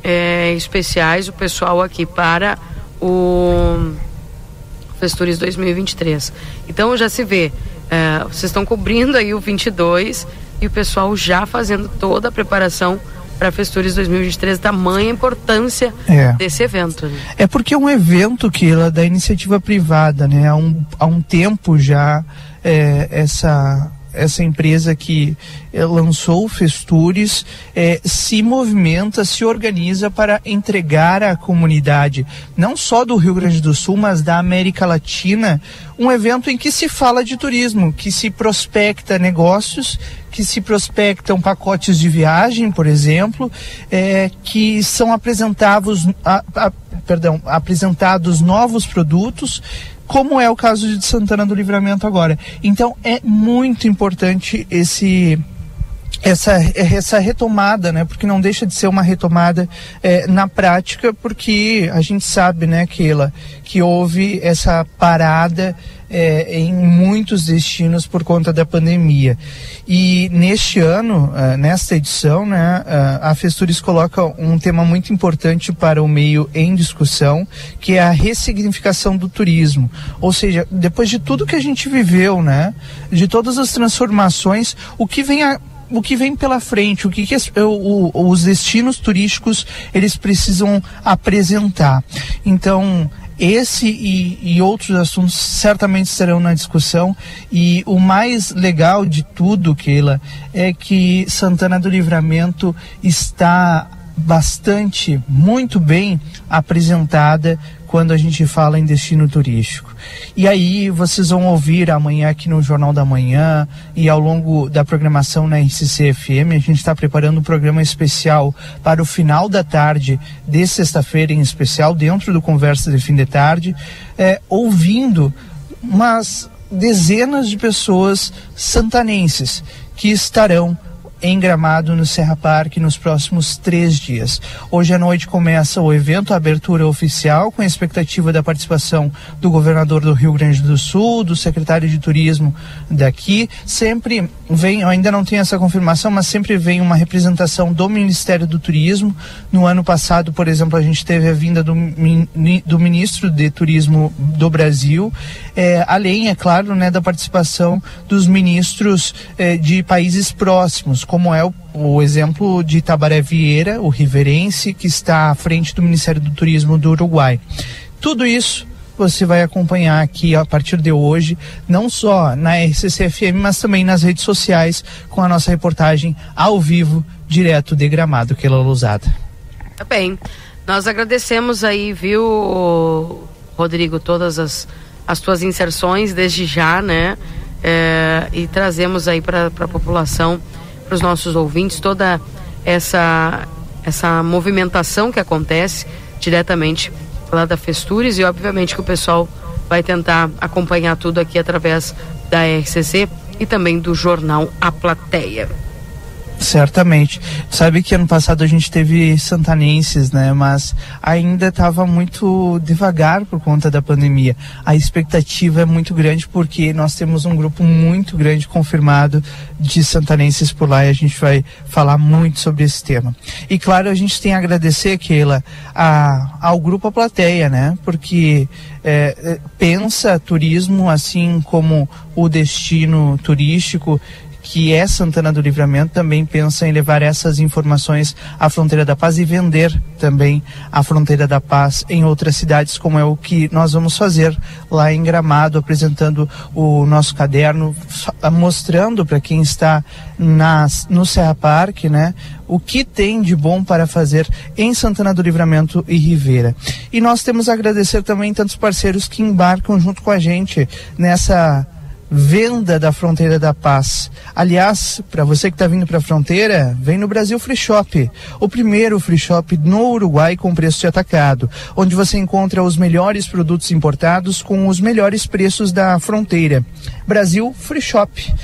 É, especiais o pessoal aqui para o Festures 2023. Então já se vê, é, vocês estão cobrindo aí o 22 e o pessoal já fazendo toda a preparação para Festures 2023, tamanha importância é. desse evento. Né? É porque é um evento que ela é da iniciativa privada, né? Há um, há um tempo já é, essa essa empresa que eh, lançou o Festures eh, se movimenta, se organiza para entregar à comunidade, não só do Rio Grande do Sul, mas da América Latina, um evento em que se fala de turismo, que se prospecta negócios, que se prospectam pacotes de viagem, por exemplo, eh, que são apresentados, a, a, perdão, apresentados novos produtos como é o caso de Santana do Livramento agora. Então é muito importante esse essa, essa retomada, né? Porque não deixa de ser uma retomada é, na prática, porque a gente sabe, né, Keila, que houve essa parada é, em muitos destinos por conta da pandemia. E neste ano, uh, nesta edição, né, uh, a Festures coloca um tema muito importante para o meio em discussão, que é a ressignificação do turismo. Ou seja, depois de tudo que a gente viveu, né, de todas as transformações, o que vem a o que vem pela frente, o que, que o, o, os destinos turísticos eles precisam apresentar. Então, esse e, e, outros assuntos certamente serão na discussão. E o mais legal de tudo, Keila, é que Santana do Livramento está bastante, muito bem apresentada quando a gente fala em destino turístico. E aí vocês vão ouvir amanhã aqui no Jornal da Manhã e ao longo da programação na RCC-FM, a gente está preparando um programa especial para o final da tarde de sexta-feira em especial, dentro do Conversa de Fim de Tarde, é, ouvindo umas dezenas de pessoas santanenses que estarão em Gramado, no Serra Parque, nos próximos três dias. Hoje à noite começa o evento, a abertura oficial, com a expectativa da participação do governador do Rio Grande do Sul, do secretário de turismo daqui. Sempre vem, ainda não tenho essa confirmação, mas sempre vem uma representação do Ministério do Turismo. No ano passado, por exemplo, a gente teve a vinda do, do ministro de Turismo do Brasil, é, além, é claro, né, da participação dos ministros é, de países próximos como é o, o exemplo de Tabaré Vieira, o riverense, que está à frente do Ministério do Turismo do Uruguai. Tudo isso você vai acompanhar aqui a partir de hoje, não só na RCC-FM, mas também nas redes sociais, com a nossa reportagem ao vivo, direto de Gramado, Keila Lousada. Tá bem. Nós agradecemos aí, viu, Rodrigo, todas as, as tuas inserções desde já, né? É, e trazemos aí para a população, para os nossos ouvintes, toda essa, essa movimentação que acontece diretamente lá da Festures e obviamente que o pessoal vai tentar acompanhar tudo aqui através da RCC e também do jornal A Plateia. Certamente. Sabe que ano passado a gente teve santanenses, né? Mas ainda estava muito devagar por conta da pandemia. A expectativa é muito grande porque nós temos um grupo muito grande confirmado de santanenses por lá e a gente vai falar muito sobre esse tema. E claro, a gente tem a agradecer, Keila, a, ao grupo A Plateia, né? Porque é, pensa turismo assim como o destino turístico que é Santana do Livramento, também pensa em levar essas informações à fronteira da paz e vender também a fronteira da paz em outras cidades, como é o que nós vamos fazer lá em Gramado, apresentando o nosso caderno, mostrando para quem está nas, no Serra Parque, né, o que tem de bom para fazer em Santana do Livramento e Ribeira. E nós temos a agradecer também tantos parceiros que embarcam junto com a gente nessa venda da Fronteira da Paz. Aliás, para você que está vindo para a fronteira, vem no Brasil Free Shop, o primeiro free shop no Uruguai com preço de atacado, onde você encontra os melhores produtos importados com os melhores preços da fronteira. Brasil Free Shop.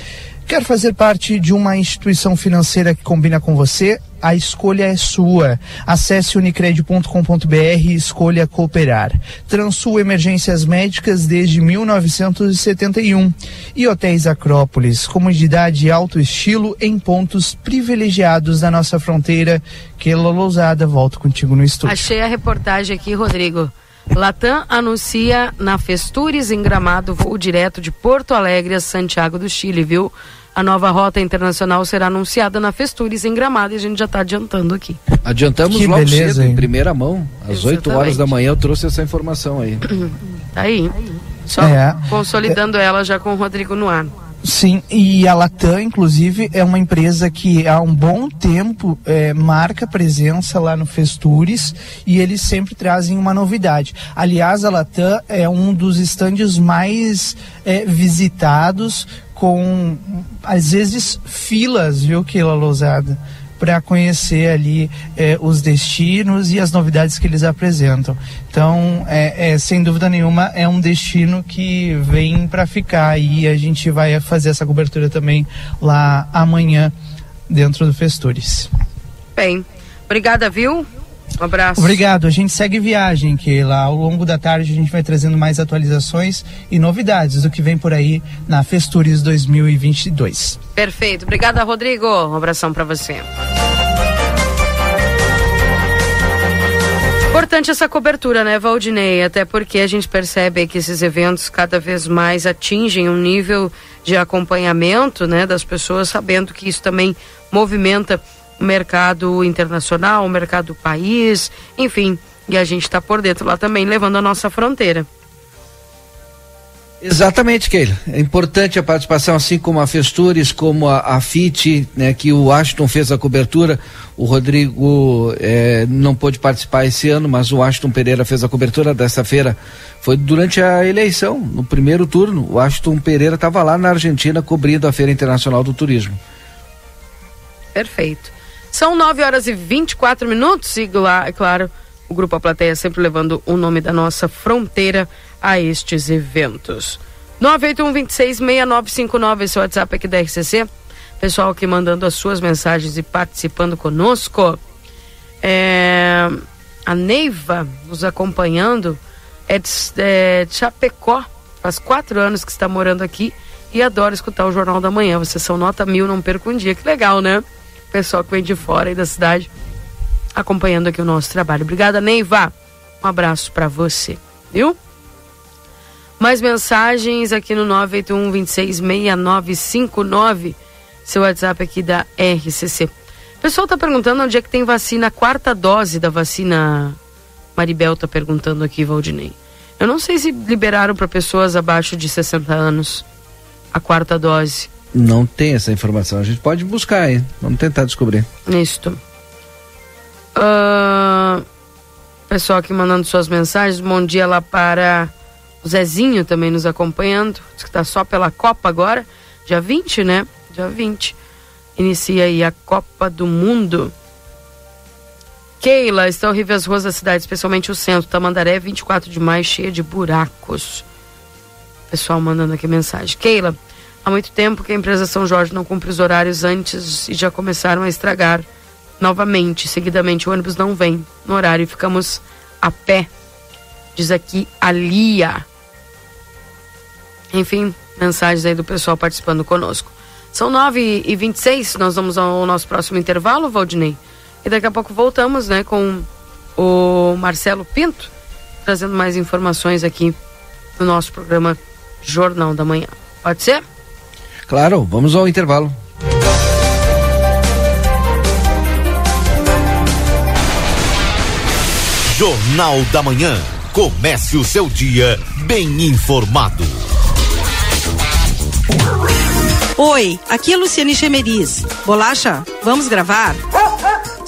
Quer fazer parte de uma instituição financeira que combina com você? A escolha é sua. Acesse unicred.com.br e escolha cooperar. Transul Emergências Médicas desde 1971. E Hotéis Acrópolis, comodidade e alto estilo em pontos privilegiados da nossa fronteira. Keila Lousada, volto contigo no estúdio. Achei a reportagem aqui, Rodrigo. Latam anuncia na Festures em Gramado voo direto de Porto Alegre a Santiago do Chile, viu? A nova rota internacional será anunciada na Festures em Gramado e a gente já está adiantando aqui. Adiantamos Que logo beleza, cedo, em hein? primeira mão. Às 8 horas Exatamente. da manhã eu trouxe essa informação aí. Tá aí. Só É. consolidando ela já com o Rodrigo no ar. Sim, e a Latam, inclusive, é uma empresa que há um bom tempo eh, marca presença lá no Festures e eles sempre trazem uma novidade. Aliás, a Latam é um dos estandes mais eh, visitados com, às vezes, filas, viu, Keila Lousada? para conhecer ali eh, os destinos e as novidades que eles apresentam. Então, é, é, sem dúvida nenhuma, é um destino que vem para ficar e a gente vai fazer essa cobertura também lá amanhã dentro do Festures. Bem, obrigada, viu? Um abraço. Obrigado. A gente segue viagem, que lá ao longo da tarde a gente vai trazendo mais atualizações e novidades do que vem por aí na Festures 2022. Perfeito. Obrigada, Rodrigo. Um abração para você. Importante essa cobertura, né, Valdinei? Até porque a gente percebe que esses eventos cada vez mais atingem um nível de acompanhamento, né, das pessoas, sabendo que isso também movimenta o mercado internacional, o mercado do país, enfim. E a gente está por dentro lá também, levando a nossa fronteira. Exatamente, Keila. É importante a participação, assim como a Festures, como a, a FIT, né, que o Washington fez a cobertura. O Rodrigo eh, não pôde participar esse ano, mas o Washington Pereira fez a cobertura dessa feira. Foi durante a eleição, no primeiro turno. O Washington Pereira estava lá na Argentina cobrindo a Feira Internacional do Turismo. Perfeito. São 9 horas e 24 minutos e, é claro, o Grupo A Plateia sempre levando o nome da nossa fronteira a estes eventos. 981-26-6959, esse WhatsApp aqui da RCC. Pessoal aqui mandando as suas mensagens e participando conosco. É, a Neiva nos acompanhando é de, é de Chapecó. Faz quatro anos que está morando aqui e adora escutar o Jornal da Manhã. Vocês são nota mil, não perca um dia. Que legal, né? Pessoal que vem de fora aí da cidade acompanhando aqui o nosso trabalho. Obrigada, Neiva. Um abraço para você, viu? Mais mensagens aqui no 981 266959, seu WhatsApp aqui da RCC. O pessoal tá perguntando onde é que tem vacina, a quarta dose da vacina. Maribel tá perguntando aqui, Valdinei. Eu não sei se liberaram para pessoas abaixo de 60 anos a quarta dose. Não tem essa informação. A gente pode buscar aí. Vamos tentar descobrir. Isto. Uh, pessoal aqui mandando suas mensagens. Bom dia lá para o Zezinho também nos acompanhando. Diz que tá só pela Copa agora. Dia 20, né? Dia 20. Inicia aí a Copa do Mundo. Keila, está horrível as ruas da cidade, especialmente o centro. Tamandaré, 24 de maio, cheia de buracos. Pessoal mandando aqui mensagem. Keila, há muito tempo que a empresa São Jorge não cumpre os horários antes e já começaram a estragar novamente. Seguidamente o ônibus não vem no horário e ficamos a pé. Diz aqui a Lia. Enfim, mensagens aí do pessoal participando conosco. São 9 e 26 nós vamos ao nosso próximo intervalo, Valdinei. E daqui a pouco voltamos, né, com o Marcelo Pinto, trazendo mais informações aqui no nosso programa Jornal da Manhã. Pode ser? Claro, vamos ao intervalo. Jornal da Manhã. Comece o seu dia bem informado. Oi, aqui é Luciane Chemeris. Bolacha, vamos gravar?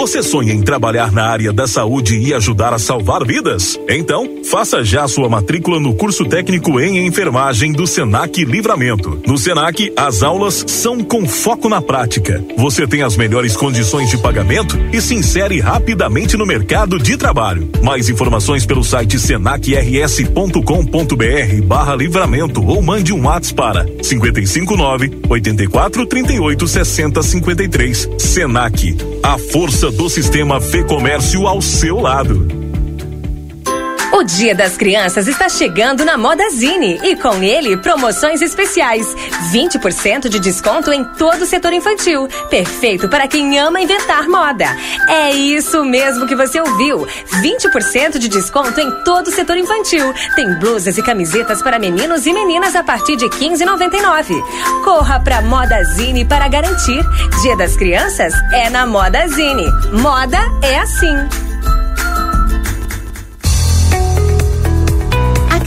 Você sonha em trabalhar na área da saúde e ajudar a salvar vidas? Então, faça já sua matrícula no curso técnico em enfermagem do Senac Livramento. No Senac, as aulas são com foco na prática. Você tem as melhores condições de pagamento e se insere rapidamente no mercado de trabalho. Mais informações pelo site senacrs.com.br barra livramento ou mande um WhatsApp para 559 84 38 60 53. Senac, a força do sistema Fê Comércio ao seu lado. O Dia das Crianças está chegando na Modazine e com ele promoções especiais. 20% de desconto em todo o setor infantil. Perfeito para quem ama inventar moda. É isso mesmo que você ouviu. 20% de desconto em todo o setor infantil. Tem blusas e camisetas para meninos e meninas a partir de 15,99. Corra para Modazine para garantir. Dia das Crianças é na Modazine. Moda é assim.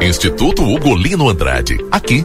Instituto Ugolino Andrade. Aqui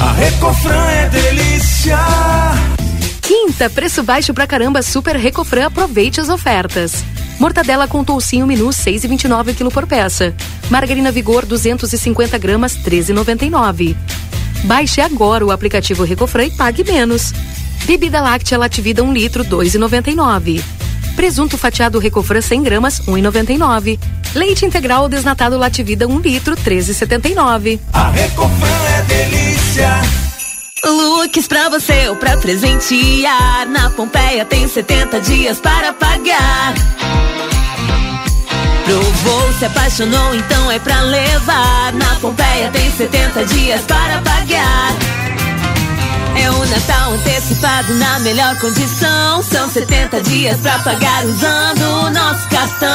A Recofran é delícia. Quinta, preço baixo pra caramba, Super Recofran, aproveite as ofertas. Mortadela com toucinho menu 6,29 kg por peça. Margarina Vigor 250 gramas 13,99. Baixe agora o aplicativo Recofran e pague menos. Bebida láctea Lativida 1 litro 2,99. Presunto fatiado Recofran 100 gramas, 1,99. Leite integral desnatado Lativida 1 litro, 13,79. A Recofran é delícia. Looks pra você ou pra presentear. Na Pompeia tem 70 dias para pagar. Provou, se apaixonou, então é pra levar. Na Pompeia tem 70 dias para pagar. É o Natal antecipado na melhor condição. São 70 dias pra pagar usando o nosso cartão.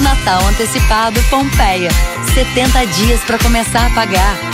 Natal antecipado Pompeia. 70 dias para começar a pagar.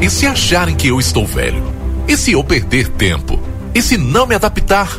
E se acharem que eu estou velho? E se eu perder tempo? E se não me adaptar?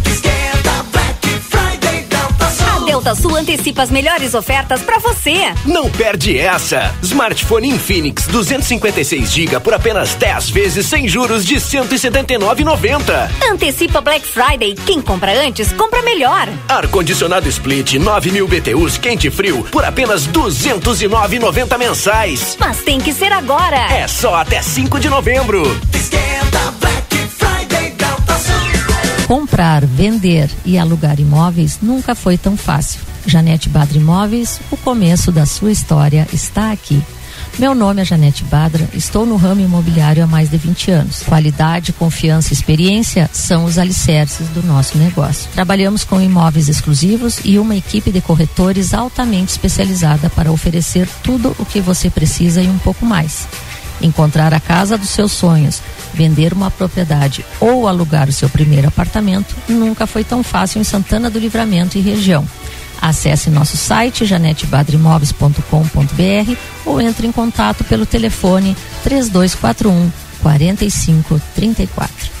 Delta Sul antecipa as melhores ofertas pra você. Não perde essa! Smartphone Infinix 256 GB por apenas 10 vezes sem juros de 179,90. Antecipa Black Friday. Quem compra antes, compra melhor. Ar-condicionado Split 9000 BTUs quente e frio por apenas 209,90 mensais. Mas tem que ser agora. É só até 5 de novembro. Esquenta, Black. Comprar, vender e alugar imóveis nunca foi tão fácil. Janete Badra Imóveis, o começo da sua história está aqui. Meu nome é Janete Badra, estou no ramo imobiliário há mais de 20 anos. Qualidade, confiança e experiência são os alicerces do nosso negócio. Trabalhamos com imóveis exclusivos e uma equipe de corretores altamente especializada para oferecer tudo o que você precisa e um pouco mais. Encontrar a casa dos seus sonhos, vender uma propriedade ou alugar o seu primeiro apartamento nunca foi tão fácil em Santana do Livramento e região. Acesse nosso site janetebadrimóveis.com.br ou entre em contato pelo telefone 3241 4534.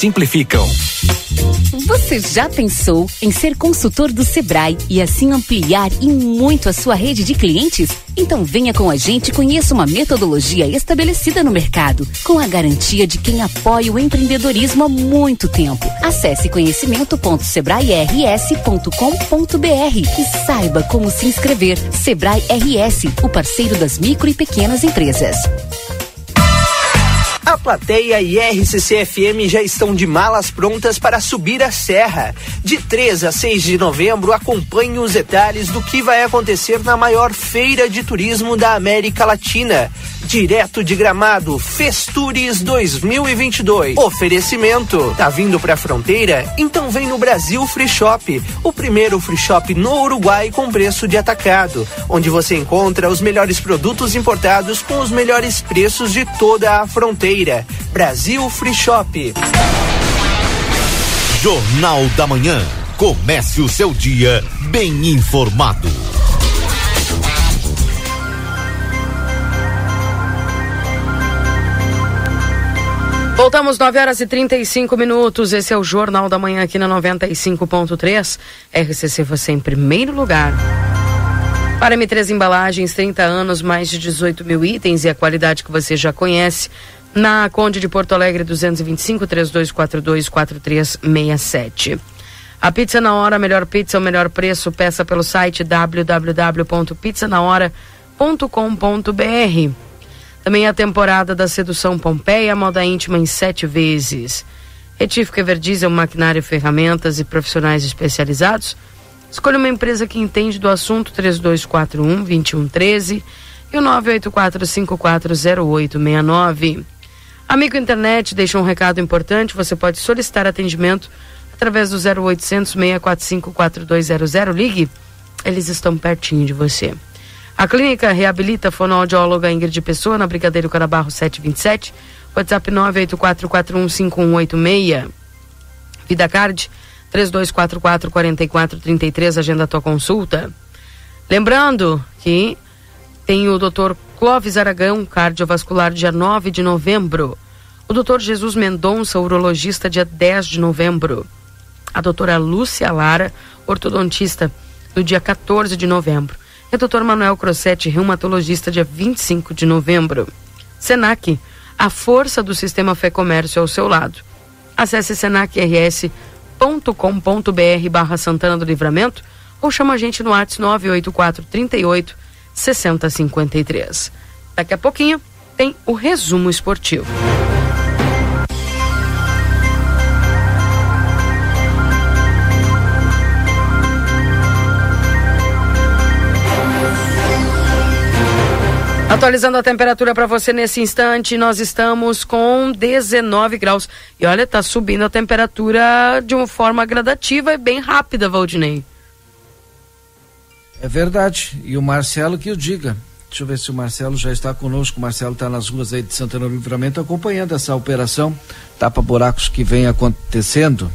simplificam. Você já pensou em ser consultor do Sebrae e assim ampliar e muito a sua rede de clientes? Então venha com a gente e conheça uma metodologia estabelecida no mercado, com a garantia de quem apoia o empreendedorismo há muito tempo. Acesse conhecimento.sebrae-rs.com.br e saiba como se inscrever. Sebrae RS, o parceiro das micro e pequenas empresas. A plateia e RCC-FM já estão de malas prontas para subir a serra. De 3 a 6 de novembro, acompanhe os detalhes do que vai acontecer na maior feira de turismo da América Latina. Direto de Gramado, Festures 2022. Oferecimento. Tá vindo pra fronteira? Então vem no Brasil Free Shop, o primeiro free shop no Uruguai com preço de atacado, onde você encontra os melhores produtos importados com os melhores preços de toda a fronteira. Brasil Free Shop. Jornal da Manhã. Comece o seu dia bem informado. Voltamos 9 horas e 35 minutos. Esse é o Jornal da Manhã aqui na 95.3. RCC você em primeiro lugar. Para M3 Embalagens, 30 anos, mais de 18 mil itens e a qualidade que você já conhece. Na Conde de Porto Alegre 225 3242 4367. A pizza na hora, melhor pizza, o melhor preço, peça pelo site www.pizzanahora.com.br. Também a temporada da Sedução Pompeia, moda íntima em sete vezes. Retífico Everdiesel, maquinário, ferramentas e profissionais especializados. Escolha uma empresa que entende do assunto 3241 2113 e o 984540869. Amigo Internet, deixa um recado importante, você pode solicitar atendimento através do 0800 645 4200. Ligue, eles estão pertinho de você. A clínica reabilita fonoaudióloga Ingrid Pessoa na Brigadeiro Carabarro 727, WhatsApp 984415186. Vida Card 3244 4433, agenda a tua consulta. Lembrando que tem o Dr. Clóvis Aragão, cardiovascular, dia 9 de novembro. O Dr. Jesus Mendonça, urologista, dia 10 de novembro. A doutora Lúcia Lara, ortodontista, no dia 14 de novembro. E o Dr. Manuel Crossetti, reumatologista, dia 25 de novembro. Senac, a força do sistema Fé Comércio ao seu lado. Acesse senacrs.com.br barra Santana do Livramento ou chama a gente no WhatsApp 984 38 6053. Daqui a pouquinho tem o resumo esportivo. Atualizando a temperatura para você nesse instante, nós estamos com 19 graus. E olha, tá subindo a temperatura de uma forma gradativa e bem rápida, Valdinei. É verdade. E o Marcelo que o diga. Deixa eu ver se o Marcelo já está conosco. O Marcelo está nas ruas aí de Santana do Livramento acompanhando essa operação. Tapa buracos que vem acontecendo.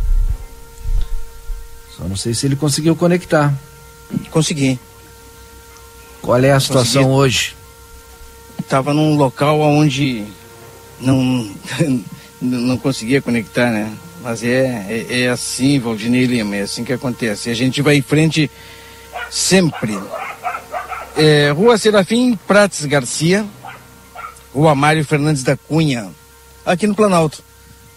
Só não sei se ele conseguiu conectar. Consegui. Qual é a situação Consegui. hoje? Estava num local onde não, não conseguia conectar, né? Mas é, é, é assim, Valdinei Lima, é assim que acontece. A gente vai em frente sempre. É, Rua Serafim Prates Garcia, Rua Mário Fernandes da Cunha, aqui no Planalto,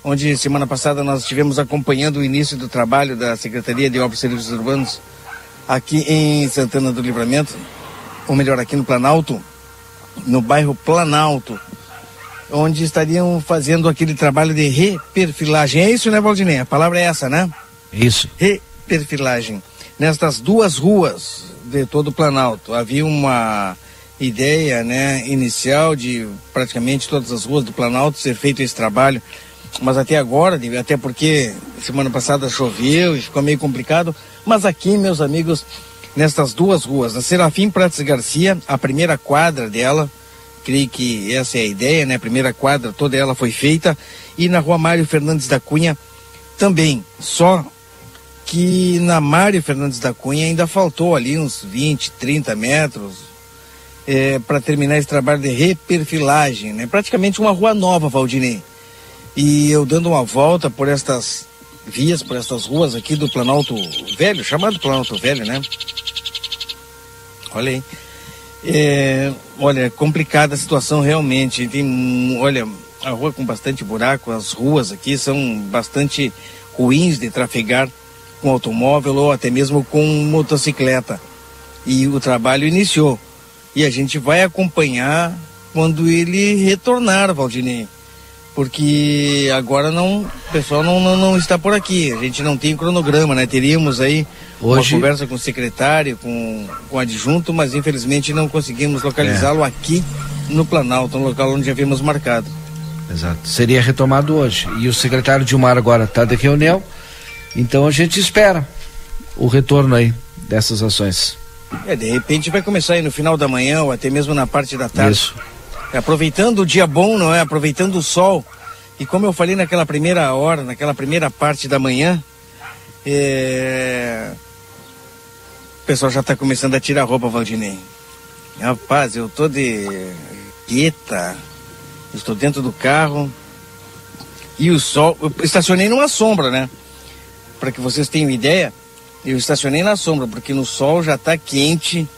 onde semana passada nós estivemos acompanhando o início do trabalho da Secretaria de Obras e Serviços Urbanos aqui em Santana do Livramento, ou melhor, aqui no Planalto, no bairro Planalto, onde estariam fazendo aquele trabalho de reperfilagem. É isso, né, Valdinei? A palavra é essa, né? Isso. Reperfilagem. Nestas duas ruas de todo o Planalto, havia uma ideia, né, inicial de praticamente todas as ruas do Planalto ser feito esse trabalho, mas até agora, até porque semana passada choveu e ficou meio complicado, mas aqui, meus amigos, nestas duas ruas, a Serafim Prates Garcia, a primeira quadra dela, creio que essa é a ideia, né? A primeira quadra, toda ela foi feita, e na rua Mário Fernandes da Cunha também, só que na Mário Fernandes da Cunha ainda faltou ali uns 20, 30 metros é, para terminar esse trabalho de reperfilagem, né? Praticamente uma rua nova, Valdinei. E eu dando uma volta por estas vias, por estas ruas aqui do Planalto Velho, chamado Planalto Velho, né? Olha aí. É, olha, complicada a situação realmente. Tem, olha, a rua com bastante buraco, as ruas aqui são bastante ruins de trafegar com automóvel ou até mesmo com motocicleta. E o trabalho iniciou. E a gente vai acompanhar quando ele retornar, Valdinei. Porque agora não, o pessoal não, não, não está por aqui. A gente não tem cronograma, né? Teríamos aí Hoje- uma conversa com o secretário, com, com o adjunto, mas infelizmente não conseguimos localizá-lo aqui no Planalto, no local onde havíamos marcado. Exato. Seria retomado hoje. E o secretário Dilmar agora está de reunião. Então a gente espera o retorno aí dessas ações. É, de repente vai começar aí no final da manhã ou até mesmo na parte da tarde. Isso. Aproveitando o dia bom, não é? Aproveitando o sol. E como eu falei naquela primeira hora, naquela primeira parte da manhã, é... o pessoal já está começando a tirar roupa, Valdinei. Rapaz, eu tô de gueta, estou dentro do carro e o sol. Eu estacionei numa sombra, né? Para que vocês tenham ideia, eu estacionei na sombra, porque no sol já está quente.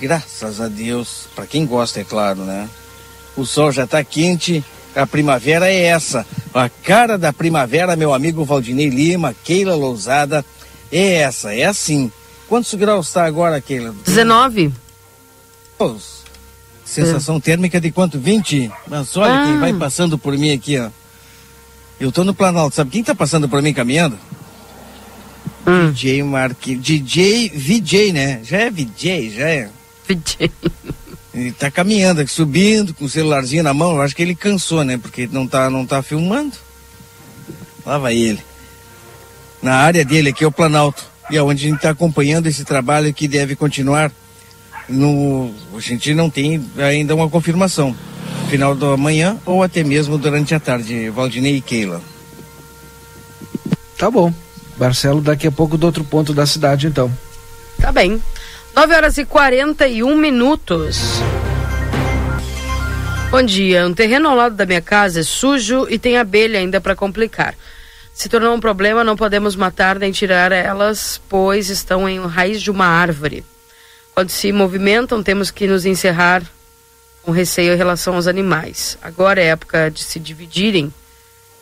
Graças a Deus, para quem gosta, é claro, né? O sol já está quente a primavera é essa. A cara da primavera, meu amigo Valdinei Lima, Keila Lousada, é essa, é assim. Quantos graus está agora, Keila? 19. Pô, Sensação térmica de quanto? 20? Mas olha Ah. quem vai passando por mim aqui, ó. Eu tô no Planalto, sabe quem tá passando por mim caminhando? DJ Marquinhos. DJ VJ, né? Já é VJ, já é. VJ. Ele tá caminhando aqui, subindo, com o celularzinho na mão. Eu acho que ele cansou, né? Porque não tá, não tá filmando. Lá vai ele. Na área dele aqui é o Planalto. E é onde a gente está acompanhando esse trabalho que deve continuar. No, a gente não tem ainda uma confirmação. Final da manhã ou até mesmo durante a tarde, Valdinei e Keila. Tá bom. Marcelo, daqui a pouco do outro ponto da cidade, então. Tá bem. 9 horas e 41 minutos. Bom dia. Um terreno ao lado da minha casa é sujo e tem abelha ainda para complicar. Se tornou um problema, não podemos matar nem tirar elas, pois estão em raiz de uma árvore. Quando se movimentam, temos que nos encerrar com receio em relação aos animais. Agora é época de se dividirem.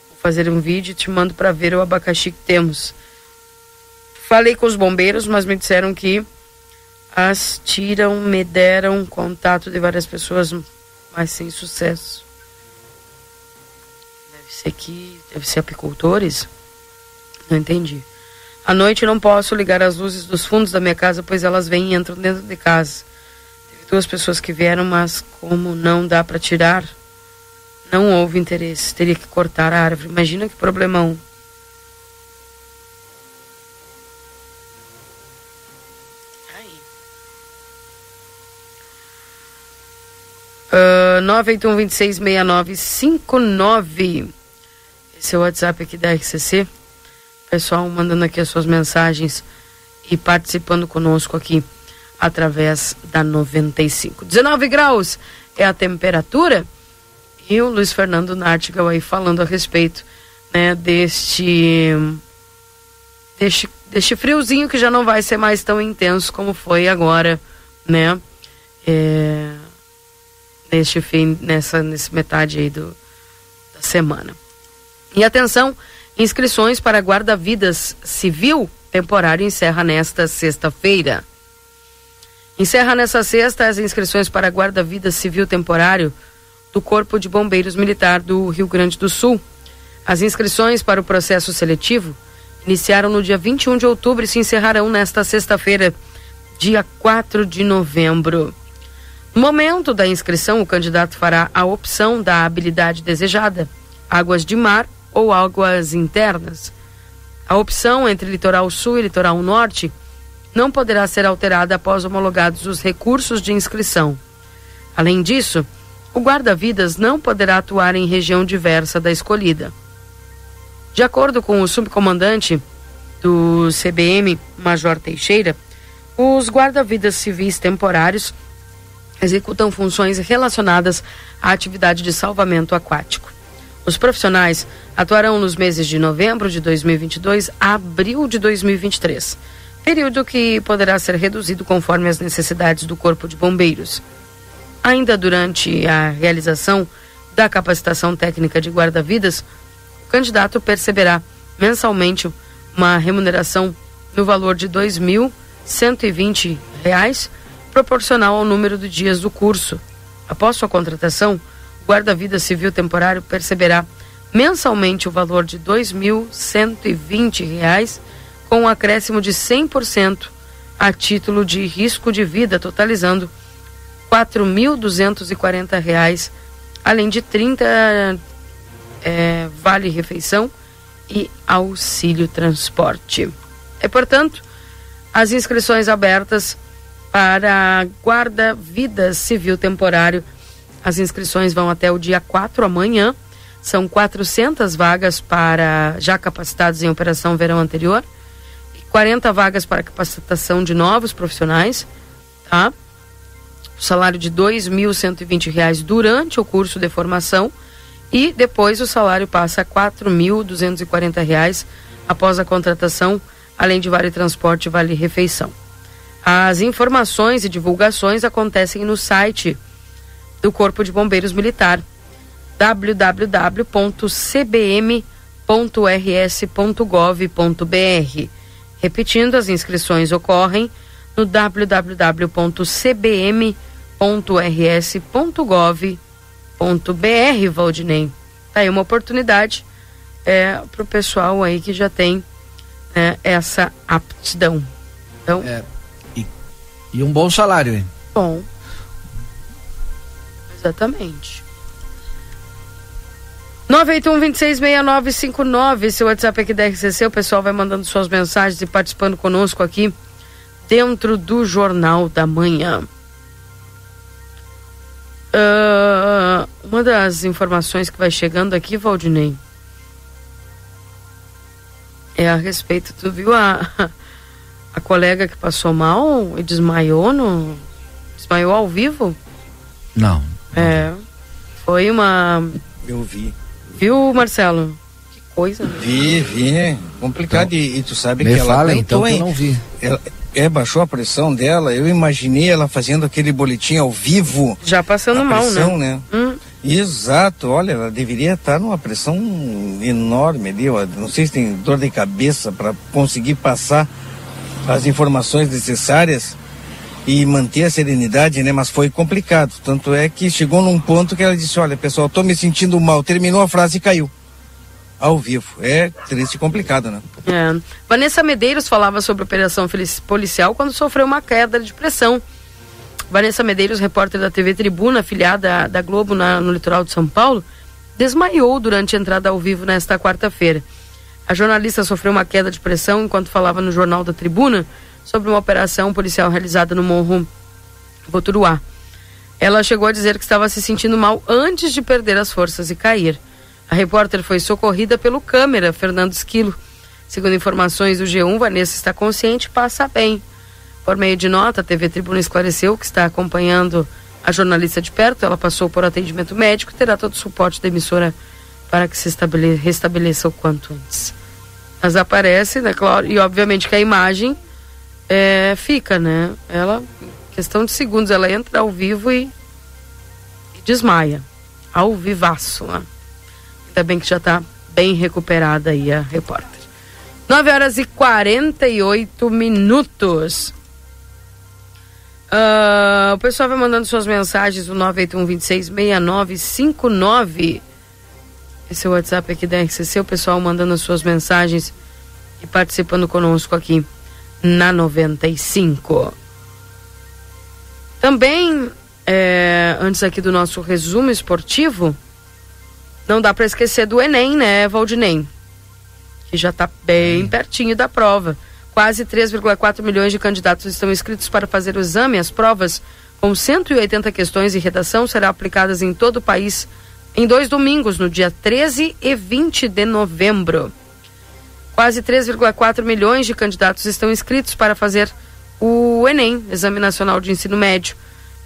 Vou fazer um vídeo e te mando para ver o abacaxi que temos. Falei com os bombeiros, mas me disseram que as tiram, me deram contato de várias pessoas, mas sem sucesso. Deve ser que. Deve ser apicultores? Não entendi. À noite não posso ligar as luzes dos fundos da minha casa, pois elas vêm e entram dentro de casa. Teve duas pessoas que vieram, mas como não dá para tirar, não houve interesse. Teria que cortar a árvore. Imagina que problemão. Uh, 981266959. Esse é o WhatsApp aqui da RCC. Pessoal mandando aqui as suas mensagens e participando conosco aqui através da 95. 19 graus é a temperatura. E o Luiz Fernando Nartigal aí falando a respeito né, deste, deste, deste friozinho que já não vai ser mais tão intenso como foi agora, né? É, neste fim, nessa, nessa metade aí do, da semana. E atenção, inscrições para guarda-vidas civil temporário encerra nesta sexta-feira. Encerra nessa sexta as inscrições para guarda-vidas civil temporário do Corpo de Bombeiros Militar do Rio Grande do Sul. As inscrições para o processo seletivo iniciaram no dia 21 de outubro e se encerrarão nesta sexta-feira, dia 4 de novembro. Momento da inscrição, o candidato fará a opção da habilidade desejada: águas de mar ou águas internas. A opção entre litoral sul e litoral norte não poderá ser alterada após homologados os recursos de inscrição. Além disso, o guarda-vidas não poderá atuar em região diversa da escolhida. De acordo com o subcomandante do CBM, Major Teixeira, os guarda-vidas civis temporários executam funções relacionadas à atividade de salvamento aquático. Os profissionais atuarão nos meses de novembro de 2022 a abril de 2023, período que poderá ser reduzido conforme as necessidades do Corpo de Bombeiros. Ainda durante a realização da capacitação técnica de guarda-vidas, o candidato perceberá mensalmente uma remuneração no valor de 2.120 reais, proporcional ao número de dias do curso. Após sua contratação, o guarda-vida civil temporário perceberá mensalmente o valor de 2.120 reais, com um acréscimo de 100% a título de risco de vida, totalizando 4.240 reais, além de 30 é, vale refeição e auxílio transporte. É, portanto, as inscrições abertas para guarda-vidas civil temporário. As inscrições vão até o dia 4 amanhã. São 400 vagas para já capacitados em operação verão anterior. E 40 vagas para capacitação de novos profissionais, tá? O salário de 2.120 reais durante o curso de formação e depois o salário passa a 4.240 reais após a contratação, além de vale transporte e vale refeição. As informações e divulgações acontecem no site do Corpo de Bombeiros Militar, www.cbm.rs.gov.br. Repetindo, as inscrições ocorrem no www.cbm.rs.gov.br, Valdinei. Tá aí uma oportunidade é, para o pessoal aí que já tem é, essa aptidão. Então, É, e, um bom salário, hein? bom. Exatamente. 981-266959, esse é WhatsApp aqui da RCC, o pessoal vai mandando suas mensagens e participando conosco aqui dentro do Jornal da Manhã. Ah, uma das informações que vai chegando aqui, Valdinei, é a respeito, tu viu a, a colega que passou mal e desmaiou no. Desmaiou ao vivo? Não. É. Foi uma. Eu vi. Viu, Marcelo? Que coisa. né? Vi, vi, é complicado. e, e tu sabe que ela fala, então, que eu hein? não vi. Ela, é, baixou a pressão dela. Eu imaginei ela fazendo aquele boletim ao vivo. Já passando a mal, pressão, né? né? Exato, olha, ela deveria estar numa pressão enorme ali, ó. Não sei se tem dor de cabeça para conseguir passar as informações necessárias e manter a serenidade, né? Mas foi complicado. Tanto é que chegou num ponto que ela disse: Olha, pessoal, tô me sentindo mal. Terminou a frase e caiu. Ao vivo. É triste e complicado, né? É. Vanessa Medeiros falava sobre a operação policial quando sofreu uma queda de pressão. Vanessa Medeiros, repórter da TV Tribuna, afiliada da Globo na- no litoral de São Paulo, desmaiou durante a entrada ao vivo nesta quarta-feira. A jornalista sofreu uma queda de pressão enquanto falava no Jornal da Tribuna sobre uma operação policial realizada no Morro Voturuá. Ela chegou a dizer que estava se sentindo mal antes de perder as forças e cair. A repórter foi socorrida pelo câmera Fernando Esquilo. Segundo informações do G1, Vanessa está consciente e passa bem. Por meio de nota, a TV Tribuna esclareceu que está acompanhando a jornalista de perto. Ela passou por atendimento médico e terá todo o suporte da emissora para que se estabele- restabeleça o quanto antes. Mas aparece, né, claro, e obviamente que a imagem é, fica, né? Ela, questão de segundos, ela entra ao vivo e, e desmaia. Ao vivaço, né? Ainda bem que já está bem recuperada aí a repórter. 9 horas e 48 minutos. Ah, o pessoal vai mandando suas mensagens no 981-266959. Esse é o WhatsApp aqui da RCC. O pessoal mandando as suas mensagens e participando conosco aqui na 95. Também, é, antes aqui do nosso resumo esportivo, não dá para esquecer do Enem, né, Valdinei? Que já está bem pertinho da prova. Quase 3,4 milhões de candidatos estão inscritos para fazer o exame. As provas, com 180 questões e redação, serão aplicadas em todo o país em dois domingos, no dia 13 e 20 de novembro. Quase 3,4 milhões de candidatos estão inscritos para fazer o Enem, Exame Nacional de Ensino Médio.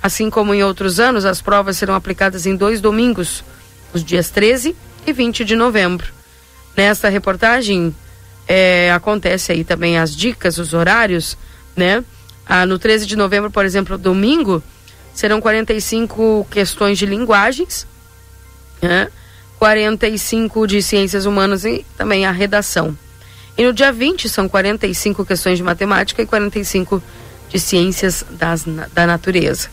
Assim como em outros anos, as provas serão aplicadas em dois domingos, os dias 13 e 20 de novembro. Nesta reportagem é, acontece aí também as dicas, os horários, né? Ah, no 13 de novembro, por exemplo, domingo, serão 45 questões de linguagens, né? 45 de ciências humanas e também a redação. E no dia 20 são 45 questões de matemática e 45 de ciências das, da natureza.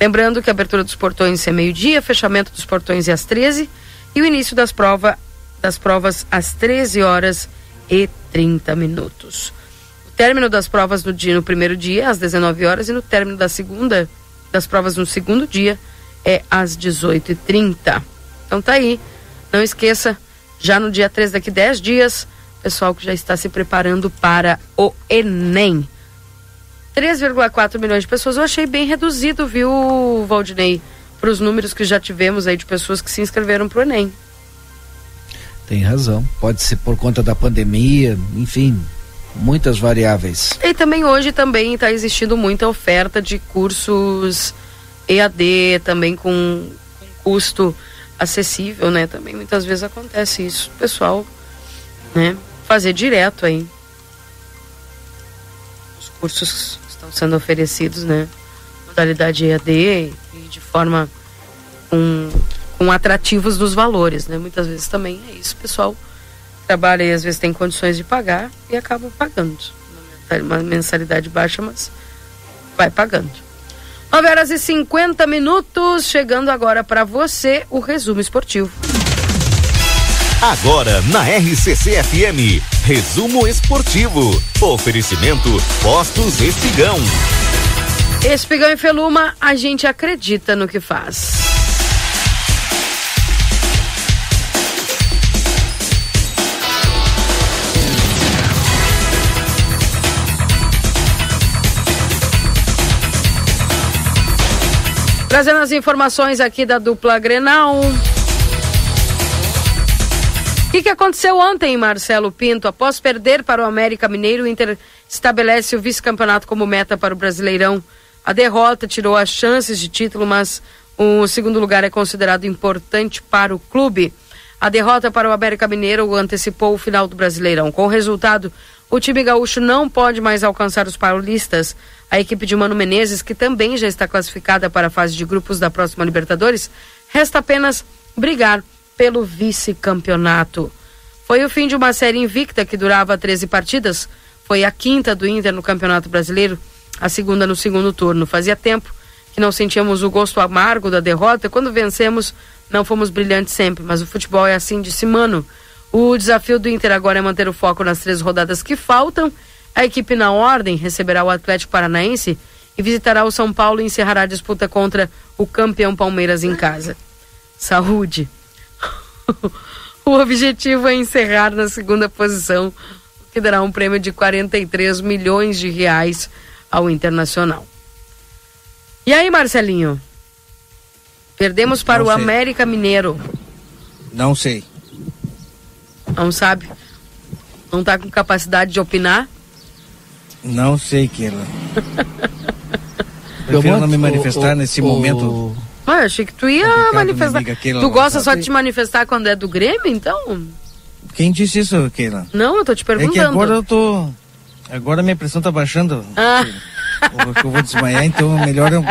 Lembrando que a abertura dos portões é meio-dia, fechamento dos portões é às 13 e o início das, prova, das provas às 13 horas e 30 minutos. O término das provas no dia no primeiro dia às 19 horas e no término da segunda das provas no segundo dia é às 18h30. Então tá aí. Não esqueça, já no dia 3 daqui 10 dias, pessoal que já está se preparando para o Enem. 3,4 milhões de pessoas, eu achei bem reduzido, viu, Valdinei? Para os números que já tivemos aí de pessoas que se inscreveram para o Enem. Tem razão. Pode ser por conta da pandemia, enfim, muitas variáveis. E também hoje também está existindo muita oferta de cursos EAD, também com, com custo acessível, né? Também muitas vezes acontece isso. O Pessoal, né? Fazer direto aí. Os cursos que estão sendo oferecidos, né? Modalidade EAD e de forma com, com atrativos dos valores, né? Muitas vezes também é isso, o pessoal trabalha e às vezes tem condições de pagar e acaba pagando. Uma mensalidade baixa, mas vai pagando. 9 horas e 50 minutos, chegando agora para você o resumo esportivo. Agora na RCC FM, resumo esportivo. Oferecimento Postos Espigão. Espigão e Feluma, a gente acredita no que faz. Trazendo as informações aqui da dupla Grenal. O que, que aconteceu ontem, Marcelo Pinto? Após perder para o América Mineiro, o Inter estabelece o vice-campeonato como meta para o Brasileirão. A derrota tirou as chances de título, mas o segundo lugar é considerado importante para o clube. A derrota para o América Mineiro antecipou o final do Brasileirão. Com o resultado, o time gaúcho não pode mais alcançar os paulistas. A equipe de Mano Menezes, que também já está classificada para a fase de grupos da próxima Libertadores, resta apenas brigar pelo vice-campeonato. Foi o fim de uma série invicta que durava 13 partidas. Foi a quinta do Inter no Campeonato Brasileiro, a segunda no segundo turno. Fazia tempo que não sentíamos o gosto amargo da derrota. Quando vencemos, não fomos brilhantes sempre, mas o futebol é assim, disse Mano. O desafio do Inter agora é manter o foco nas três rodadas que faltam. A equipe na ordem receberá o Atlético Paranaense e visitará o São Paulo e encerrará a disputa contra o campeão Palmeiras em casa. Saúde. o objetivo é encerrar na segunda posição, o que dará um prêmio de 43 milhões de reais ao Internacional. E aí, Marcelinho? Perdemos para o. América Mineiro. Não sei. Não sabe? Não está com capacidade de opinar? Não sei, Keila. Prefiro não me manifestar nesse momento. Ah, eu achei que tu ia manifestar. amiga Keila Tu gosta só de te manifestar quando é do Grêmio, então? Quem disse isso, Keila? Não, eu tô te É perguntando. que agora eu tô. Agora minha pressão tá baixando. Ah, Eu, eu vou desmaiar, então é melhor eu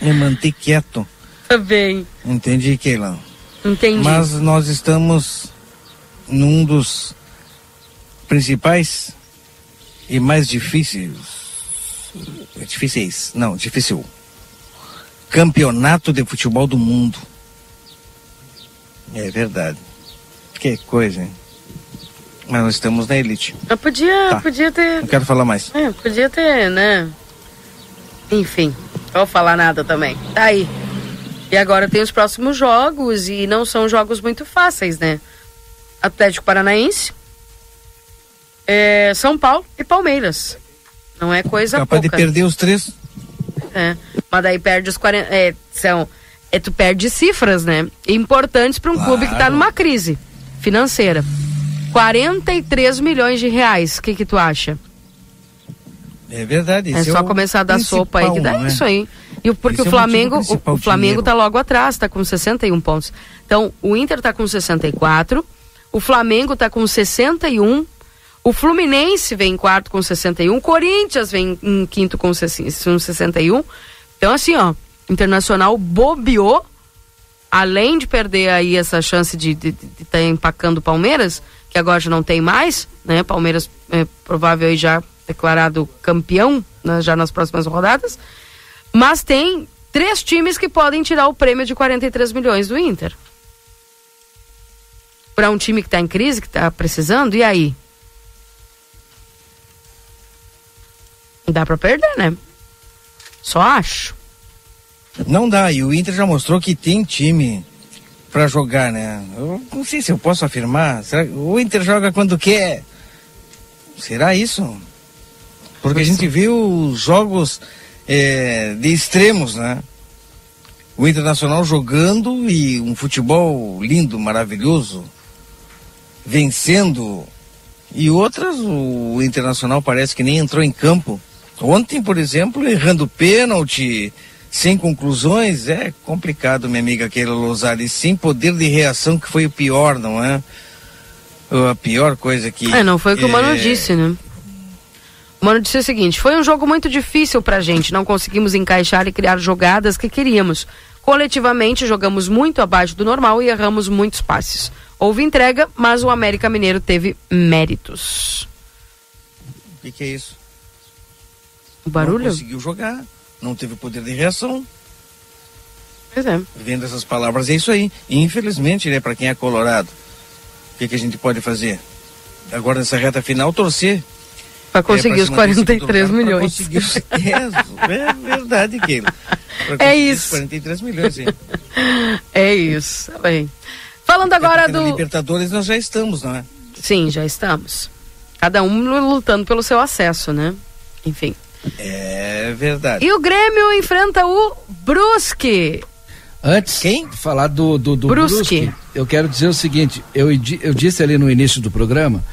me manter quieto. tá bem. Entendi, Keila. Entendi. Mas nós estamos num dos principais e mais difíceis. Difíceis. Não, difícil. Campeonato de futebol do mundo. É verdade. Que coisa, hein? Mas nós estamos na elite. Eu podia, Tá. podia ter. Não quero falar mais. É, podia ter, né? Enfim, não vou falar nada também. Tá aí. E agora tem os próximos jogos e não são jogos muito fáceis, né? Atlético Paranaense, é, São Paulo e Palmeiras. Não é coisa Capaz de pouca. perder os três. É, mas daí perde os 40. É, são, é, tu perde cifras, né? Importantes para um clube que está Claro. numa crise financeira. 43 milhões de reais. O que, que tu acha? É verdade. É esse só o começar a dar sopa aí que dá né? isso aí. E porque Esse o é o Flamengo, o, Flamengo dinheiro. tá logo atrás, tá com 61 pontos. Então, o Inter tá com 64, o Flamengo tá com 61, o Fluminense vem em quarto com 61, o Corinthians vem em quinto com 61. Então, assim, ó, Internacional bobeou, além de perder aí essa chance de estar empacando o Palmeiras, que agora já não tem mais, né? Palmeiras é provável aí já declarado campeão né, já nas próximas rodadas. Mas tem três times que podem tirar o prêmio de 43 milhões do Inter. Para um time que está em crise, que está precisando, e aí? Dá para perder, né? Só acho. Não dá, e o Inter já mostrou que tem time pra jogar, né? Eu não sei se eu posso afirmar. Será que o Inter joga quando quer? Será isso? Porque a gente viu os jogos eh, de extremos, né? O Internacional jogando e um futebol lindo, maravilhoso, vencendo. E outras, o Internacional parece que nem entrou em campo. Ontem, por exemplo, errando pênalti, sem conclusões, é complicado, minha amiga Keila. E sem poder de reação, que foi o pior, não é? A pior coisa que. É, não foi o que o Mano é, disse, né? O Mano disse o seguinte: foi um jogo muito difícil pra gente. Não conseguimos encaixar e criar jogadas que queríamos. Coletivamente jogamos muito abaixo do normal e erramos muitos passes. Houve entrega, mas o América Mineiro teve méritos. O que, que é isso? O barulho? Não conseguiu jogar, não teve poder de reação. Pois é. Vendo essas palavras, é isso aí. Infelizmente, né, para quem é colorado, o que, que a gente pode fazer? Agora nessa reta final, torcer. Para conseguir É, os pra se manter em segundo 43 lugar, milhões. conseguir os- É, é verdade, Keila. É isso. 43 milhões, hein? É isso. Tá bem. Falando agora na do. Libertadores nós já estamos, não é? Sim, já estamos. Cada um lutando pelo seu acesso, né? Enfim. É verdade. E o Grêmio enfrenta o Brusque. Antes de falar do, do, do Brusque. Brusque, eu quero dizer o seguinte: eu, eu disse ali no início do programa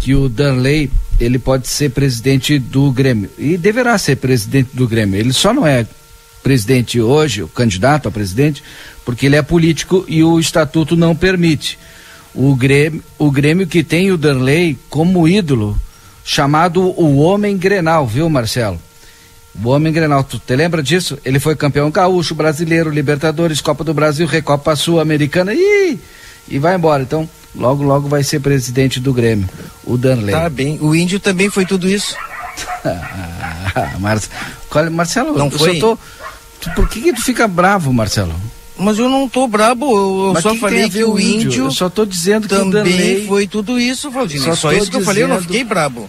que o Danley ele pode ser presidente do Grêmio e deverá ser presidente do Grêmio. Ele só não é presidente hoje, o candidato a presidente, porque ele é político e o estatuto não permite. O Grêmio, o Grêmio que tem o Danley como ídolo, chamado o Homem Grenal, viu, Marcelo? O Homem Grenal, tu te lembra disso? Ele foi campeão gaúcho, brasileiro, Libertadores, Copa do Brasil, Recopa Sul-Americana e e vai embora. Então, logo logo vai ser presidente do Grêmio, o Danley. Tá bem. O índio também foi tudo isso. Ah, Marce- Qual- Marcelo, Não eu foi? só tô tu- Por que que tu fica bravo, Marcelo? Mas eu não tô brabo, eu, Mas só que que falei que, o o índio? índio Eu só tô dizendo que o também Danley- foi tudo isso, Valdinei. Só Só, isso que eu falei, eu não dizendo- fiquei brabo.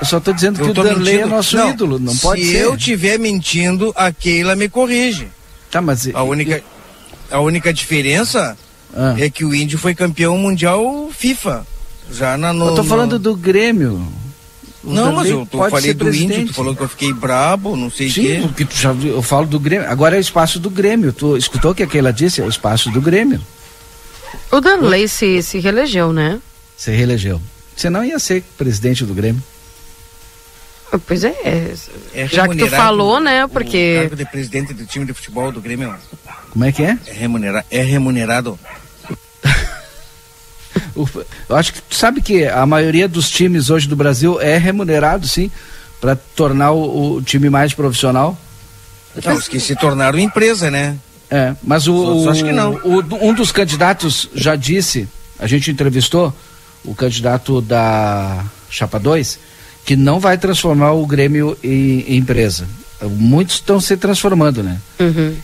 Eu só tô dizendo que Eu o tô Danley é mentindo. nosso Não, ídolo, não pode se ser. eu tiver mentindo, a Keila me corrige. Tá, mas a única a única diferença Ah. é que o índio foi campeão mundial FIFA. Já na no, eu tô no- falando do Grêmio. O Não, mas eu tô- pode falei ser do índio, presidente. tu falou que eu fiquei brabo, não sei o Sim, quê. porque tu já viu, eu falo do Grêmio. Agora é o espaço do Grêmio. Tu escutou o que aquela disse? É o espaço do Grêmio. O Danley se, se reelegeu, né? Você reelegeu. Você não ia ser presidente do Grêmio. Pois é. É Já que tu falou, né? O Porque. cargo de presidente do time de futebol do Grêmio Como é que é? é, remunera, é remunerado. O- eu acho que tu sabe que a maioria dos times hoje do Brasil é remunerado, sim, para tornar o, o time mais profissional. Não, os que se tornaram empresa, né? É, mas o, outros acho que não. o- um dos candidatos já disse, a gente entrevistou o candidato da Chapa 2, que não vai transformar o Grêmio em, em empresa. Muitos estão se transformando, né? Uhum.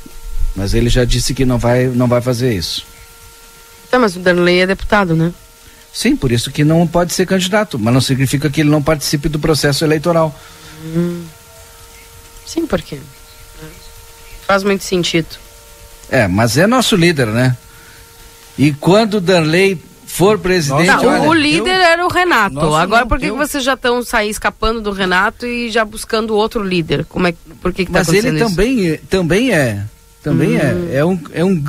Mas ele já disse que não vai, não vai fazer isso. Tá, mas o Danley é deputado, né? Sim, por isso que não pode ser candidato, mas não significa que ele não participe do processo eleitoral. Hum. Sim, por quê? Faz muito sentido. É, mas é nosso líder, né? E quando o Danley for presidente, Tá, o- olha, o líder era o Renato. Nossa, Agora, não, por que, eu- que vocês já estão sair escapando do Renato e já buscando outro líder? Como é, por que, que tá Mas ele isso? também, também é. Também Hum. é. É um, é um,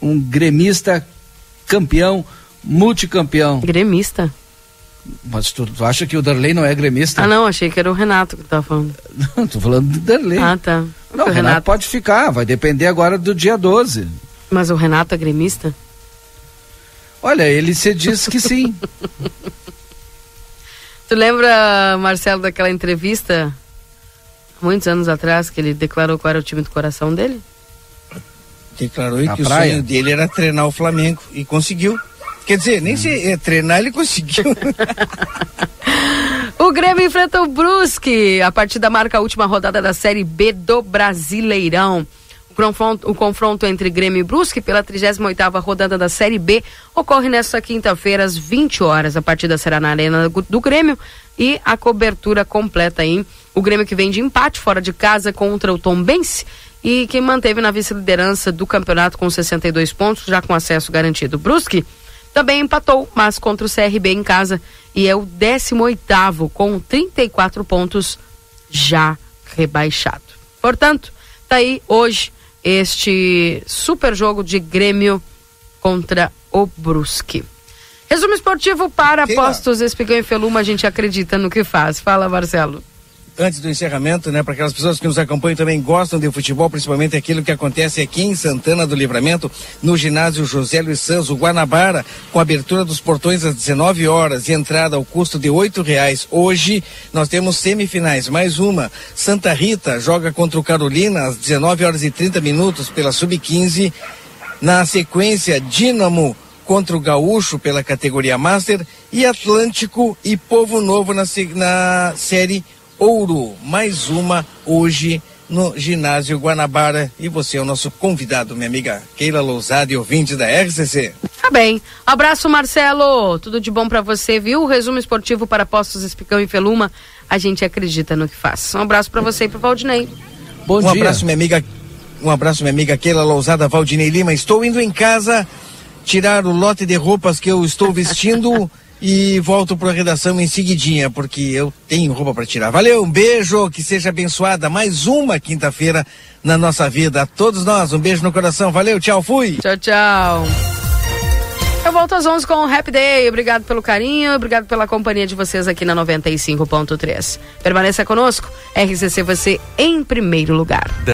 um gremista campeão, multicampeão. Gremista? Mas tu, tu acha que o Darley não é gremista? Ah, não, achei que era o Renato que tava falando. Não, tô falando do Darley. Ah, tá. Não, o Renato Renato. pode ficar, vai depender agora do dia 12. Mas o Renato é gremista? Olha, ele se diz que sim. Tu lembra, Marcelo, daquela entrevista muitos anos atrás que ele declarou qual era o time do coração dele? Declarou Na que praia? o sonho dele era treinar o Flamengo e conseguiu. Quer dizer, nem se é, treinar ele conseguiu. O Grêmio enfrenta o Brusque a partir da marca a última rodada da Série B do Brasileirão. O confronto, o confronto entre Grêmio e Brusque pela 38ª rodada da Série B ocorre nesta quinta-feira às 20 horas. A partida será na Arena do do Grêmio e a cobertura completa aí. O Grêmio que vem de empate fora de casa contra o Tombense e que manteve na vice-liderança do campeonato com 62 pontos, já com acesso garantido. Brusque também empatou, mas contra o CRB em casa e é o 18º com 34 pontos já rebaixado. Portanto, tá aí hoje este super jogo de Grêmio contra o Brusque. Resumo esportivo para Keila. apostos Espigão e Feluma, a gente acredita no que faz. Fala, Marcelo. Antes do encerramento, né, para aquelas pessoas que nos acompanham também gostam de futebol, principalmente aquilo que acontece aqui em Santana do Livramento, no ginásio José Luiz Santos, o Guanabara, com abertura dos portões às 19 horas e entrada ao custo de oito reais. Hoje nós temos semifinais, mais uma. Santa Rita joga contra o Carolina às 19 horas e 30 minutos pela Sub-15. Na sequência, Dínamo contra o Gaúcho pela categoria Master e Atlântico e Povo Novo na, na série Ouro. Mais uma hoje no ginásio Guanabara. E você é o nosso convidado, minha amiga Keila Lousada e ouvinte da RCC. Tá bem. Abraço, Marcelo. Tudo de bom pra você, viu? Resumo esportivo para Postos Espicão e Feluma. A gente acredita no que faz. Um abraço pra você e pro Valdinei. um abraço, minha amiga. Um abraço, minha amiga Keila Lousada, Valdinei Lima. Estou indo em casa tirar o lote de roupas que eu estou vestindo e volto para a redação em seguidinha, porque eu tenho roupa para tirar. Valeu, um beijo, que seja abençoada mais uma quinta-feira na nossa vida. A todos nós, um beijo no coração. Valeu, tchau, fui. Tchau, tchau. Eu volto às 11 com o Happy Day. Obrigado pelo carinho, obrigado pela companhia de vocês aqui na 95.3. Permaneça conosco. RCC você em primeiro lugar.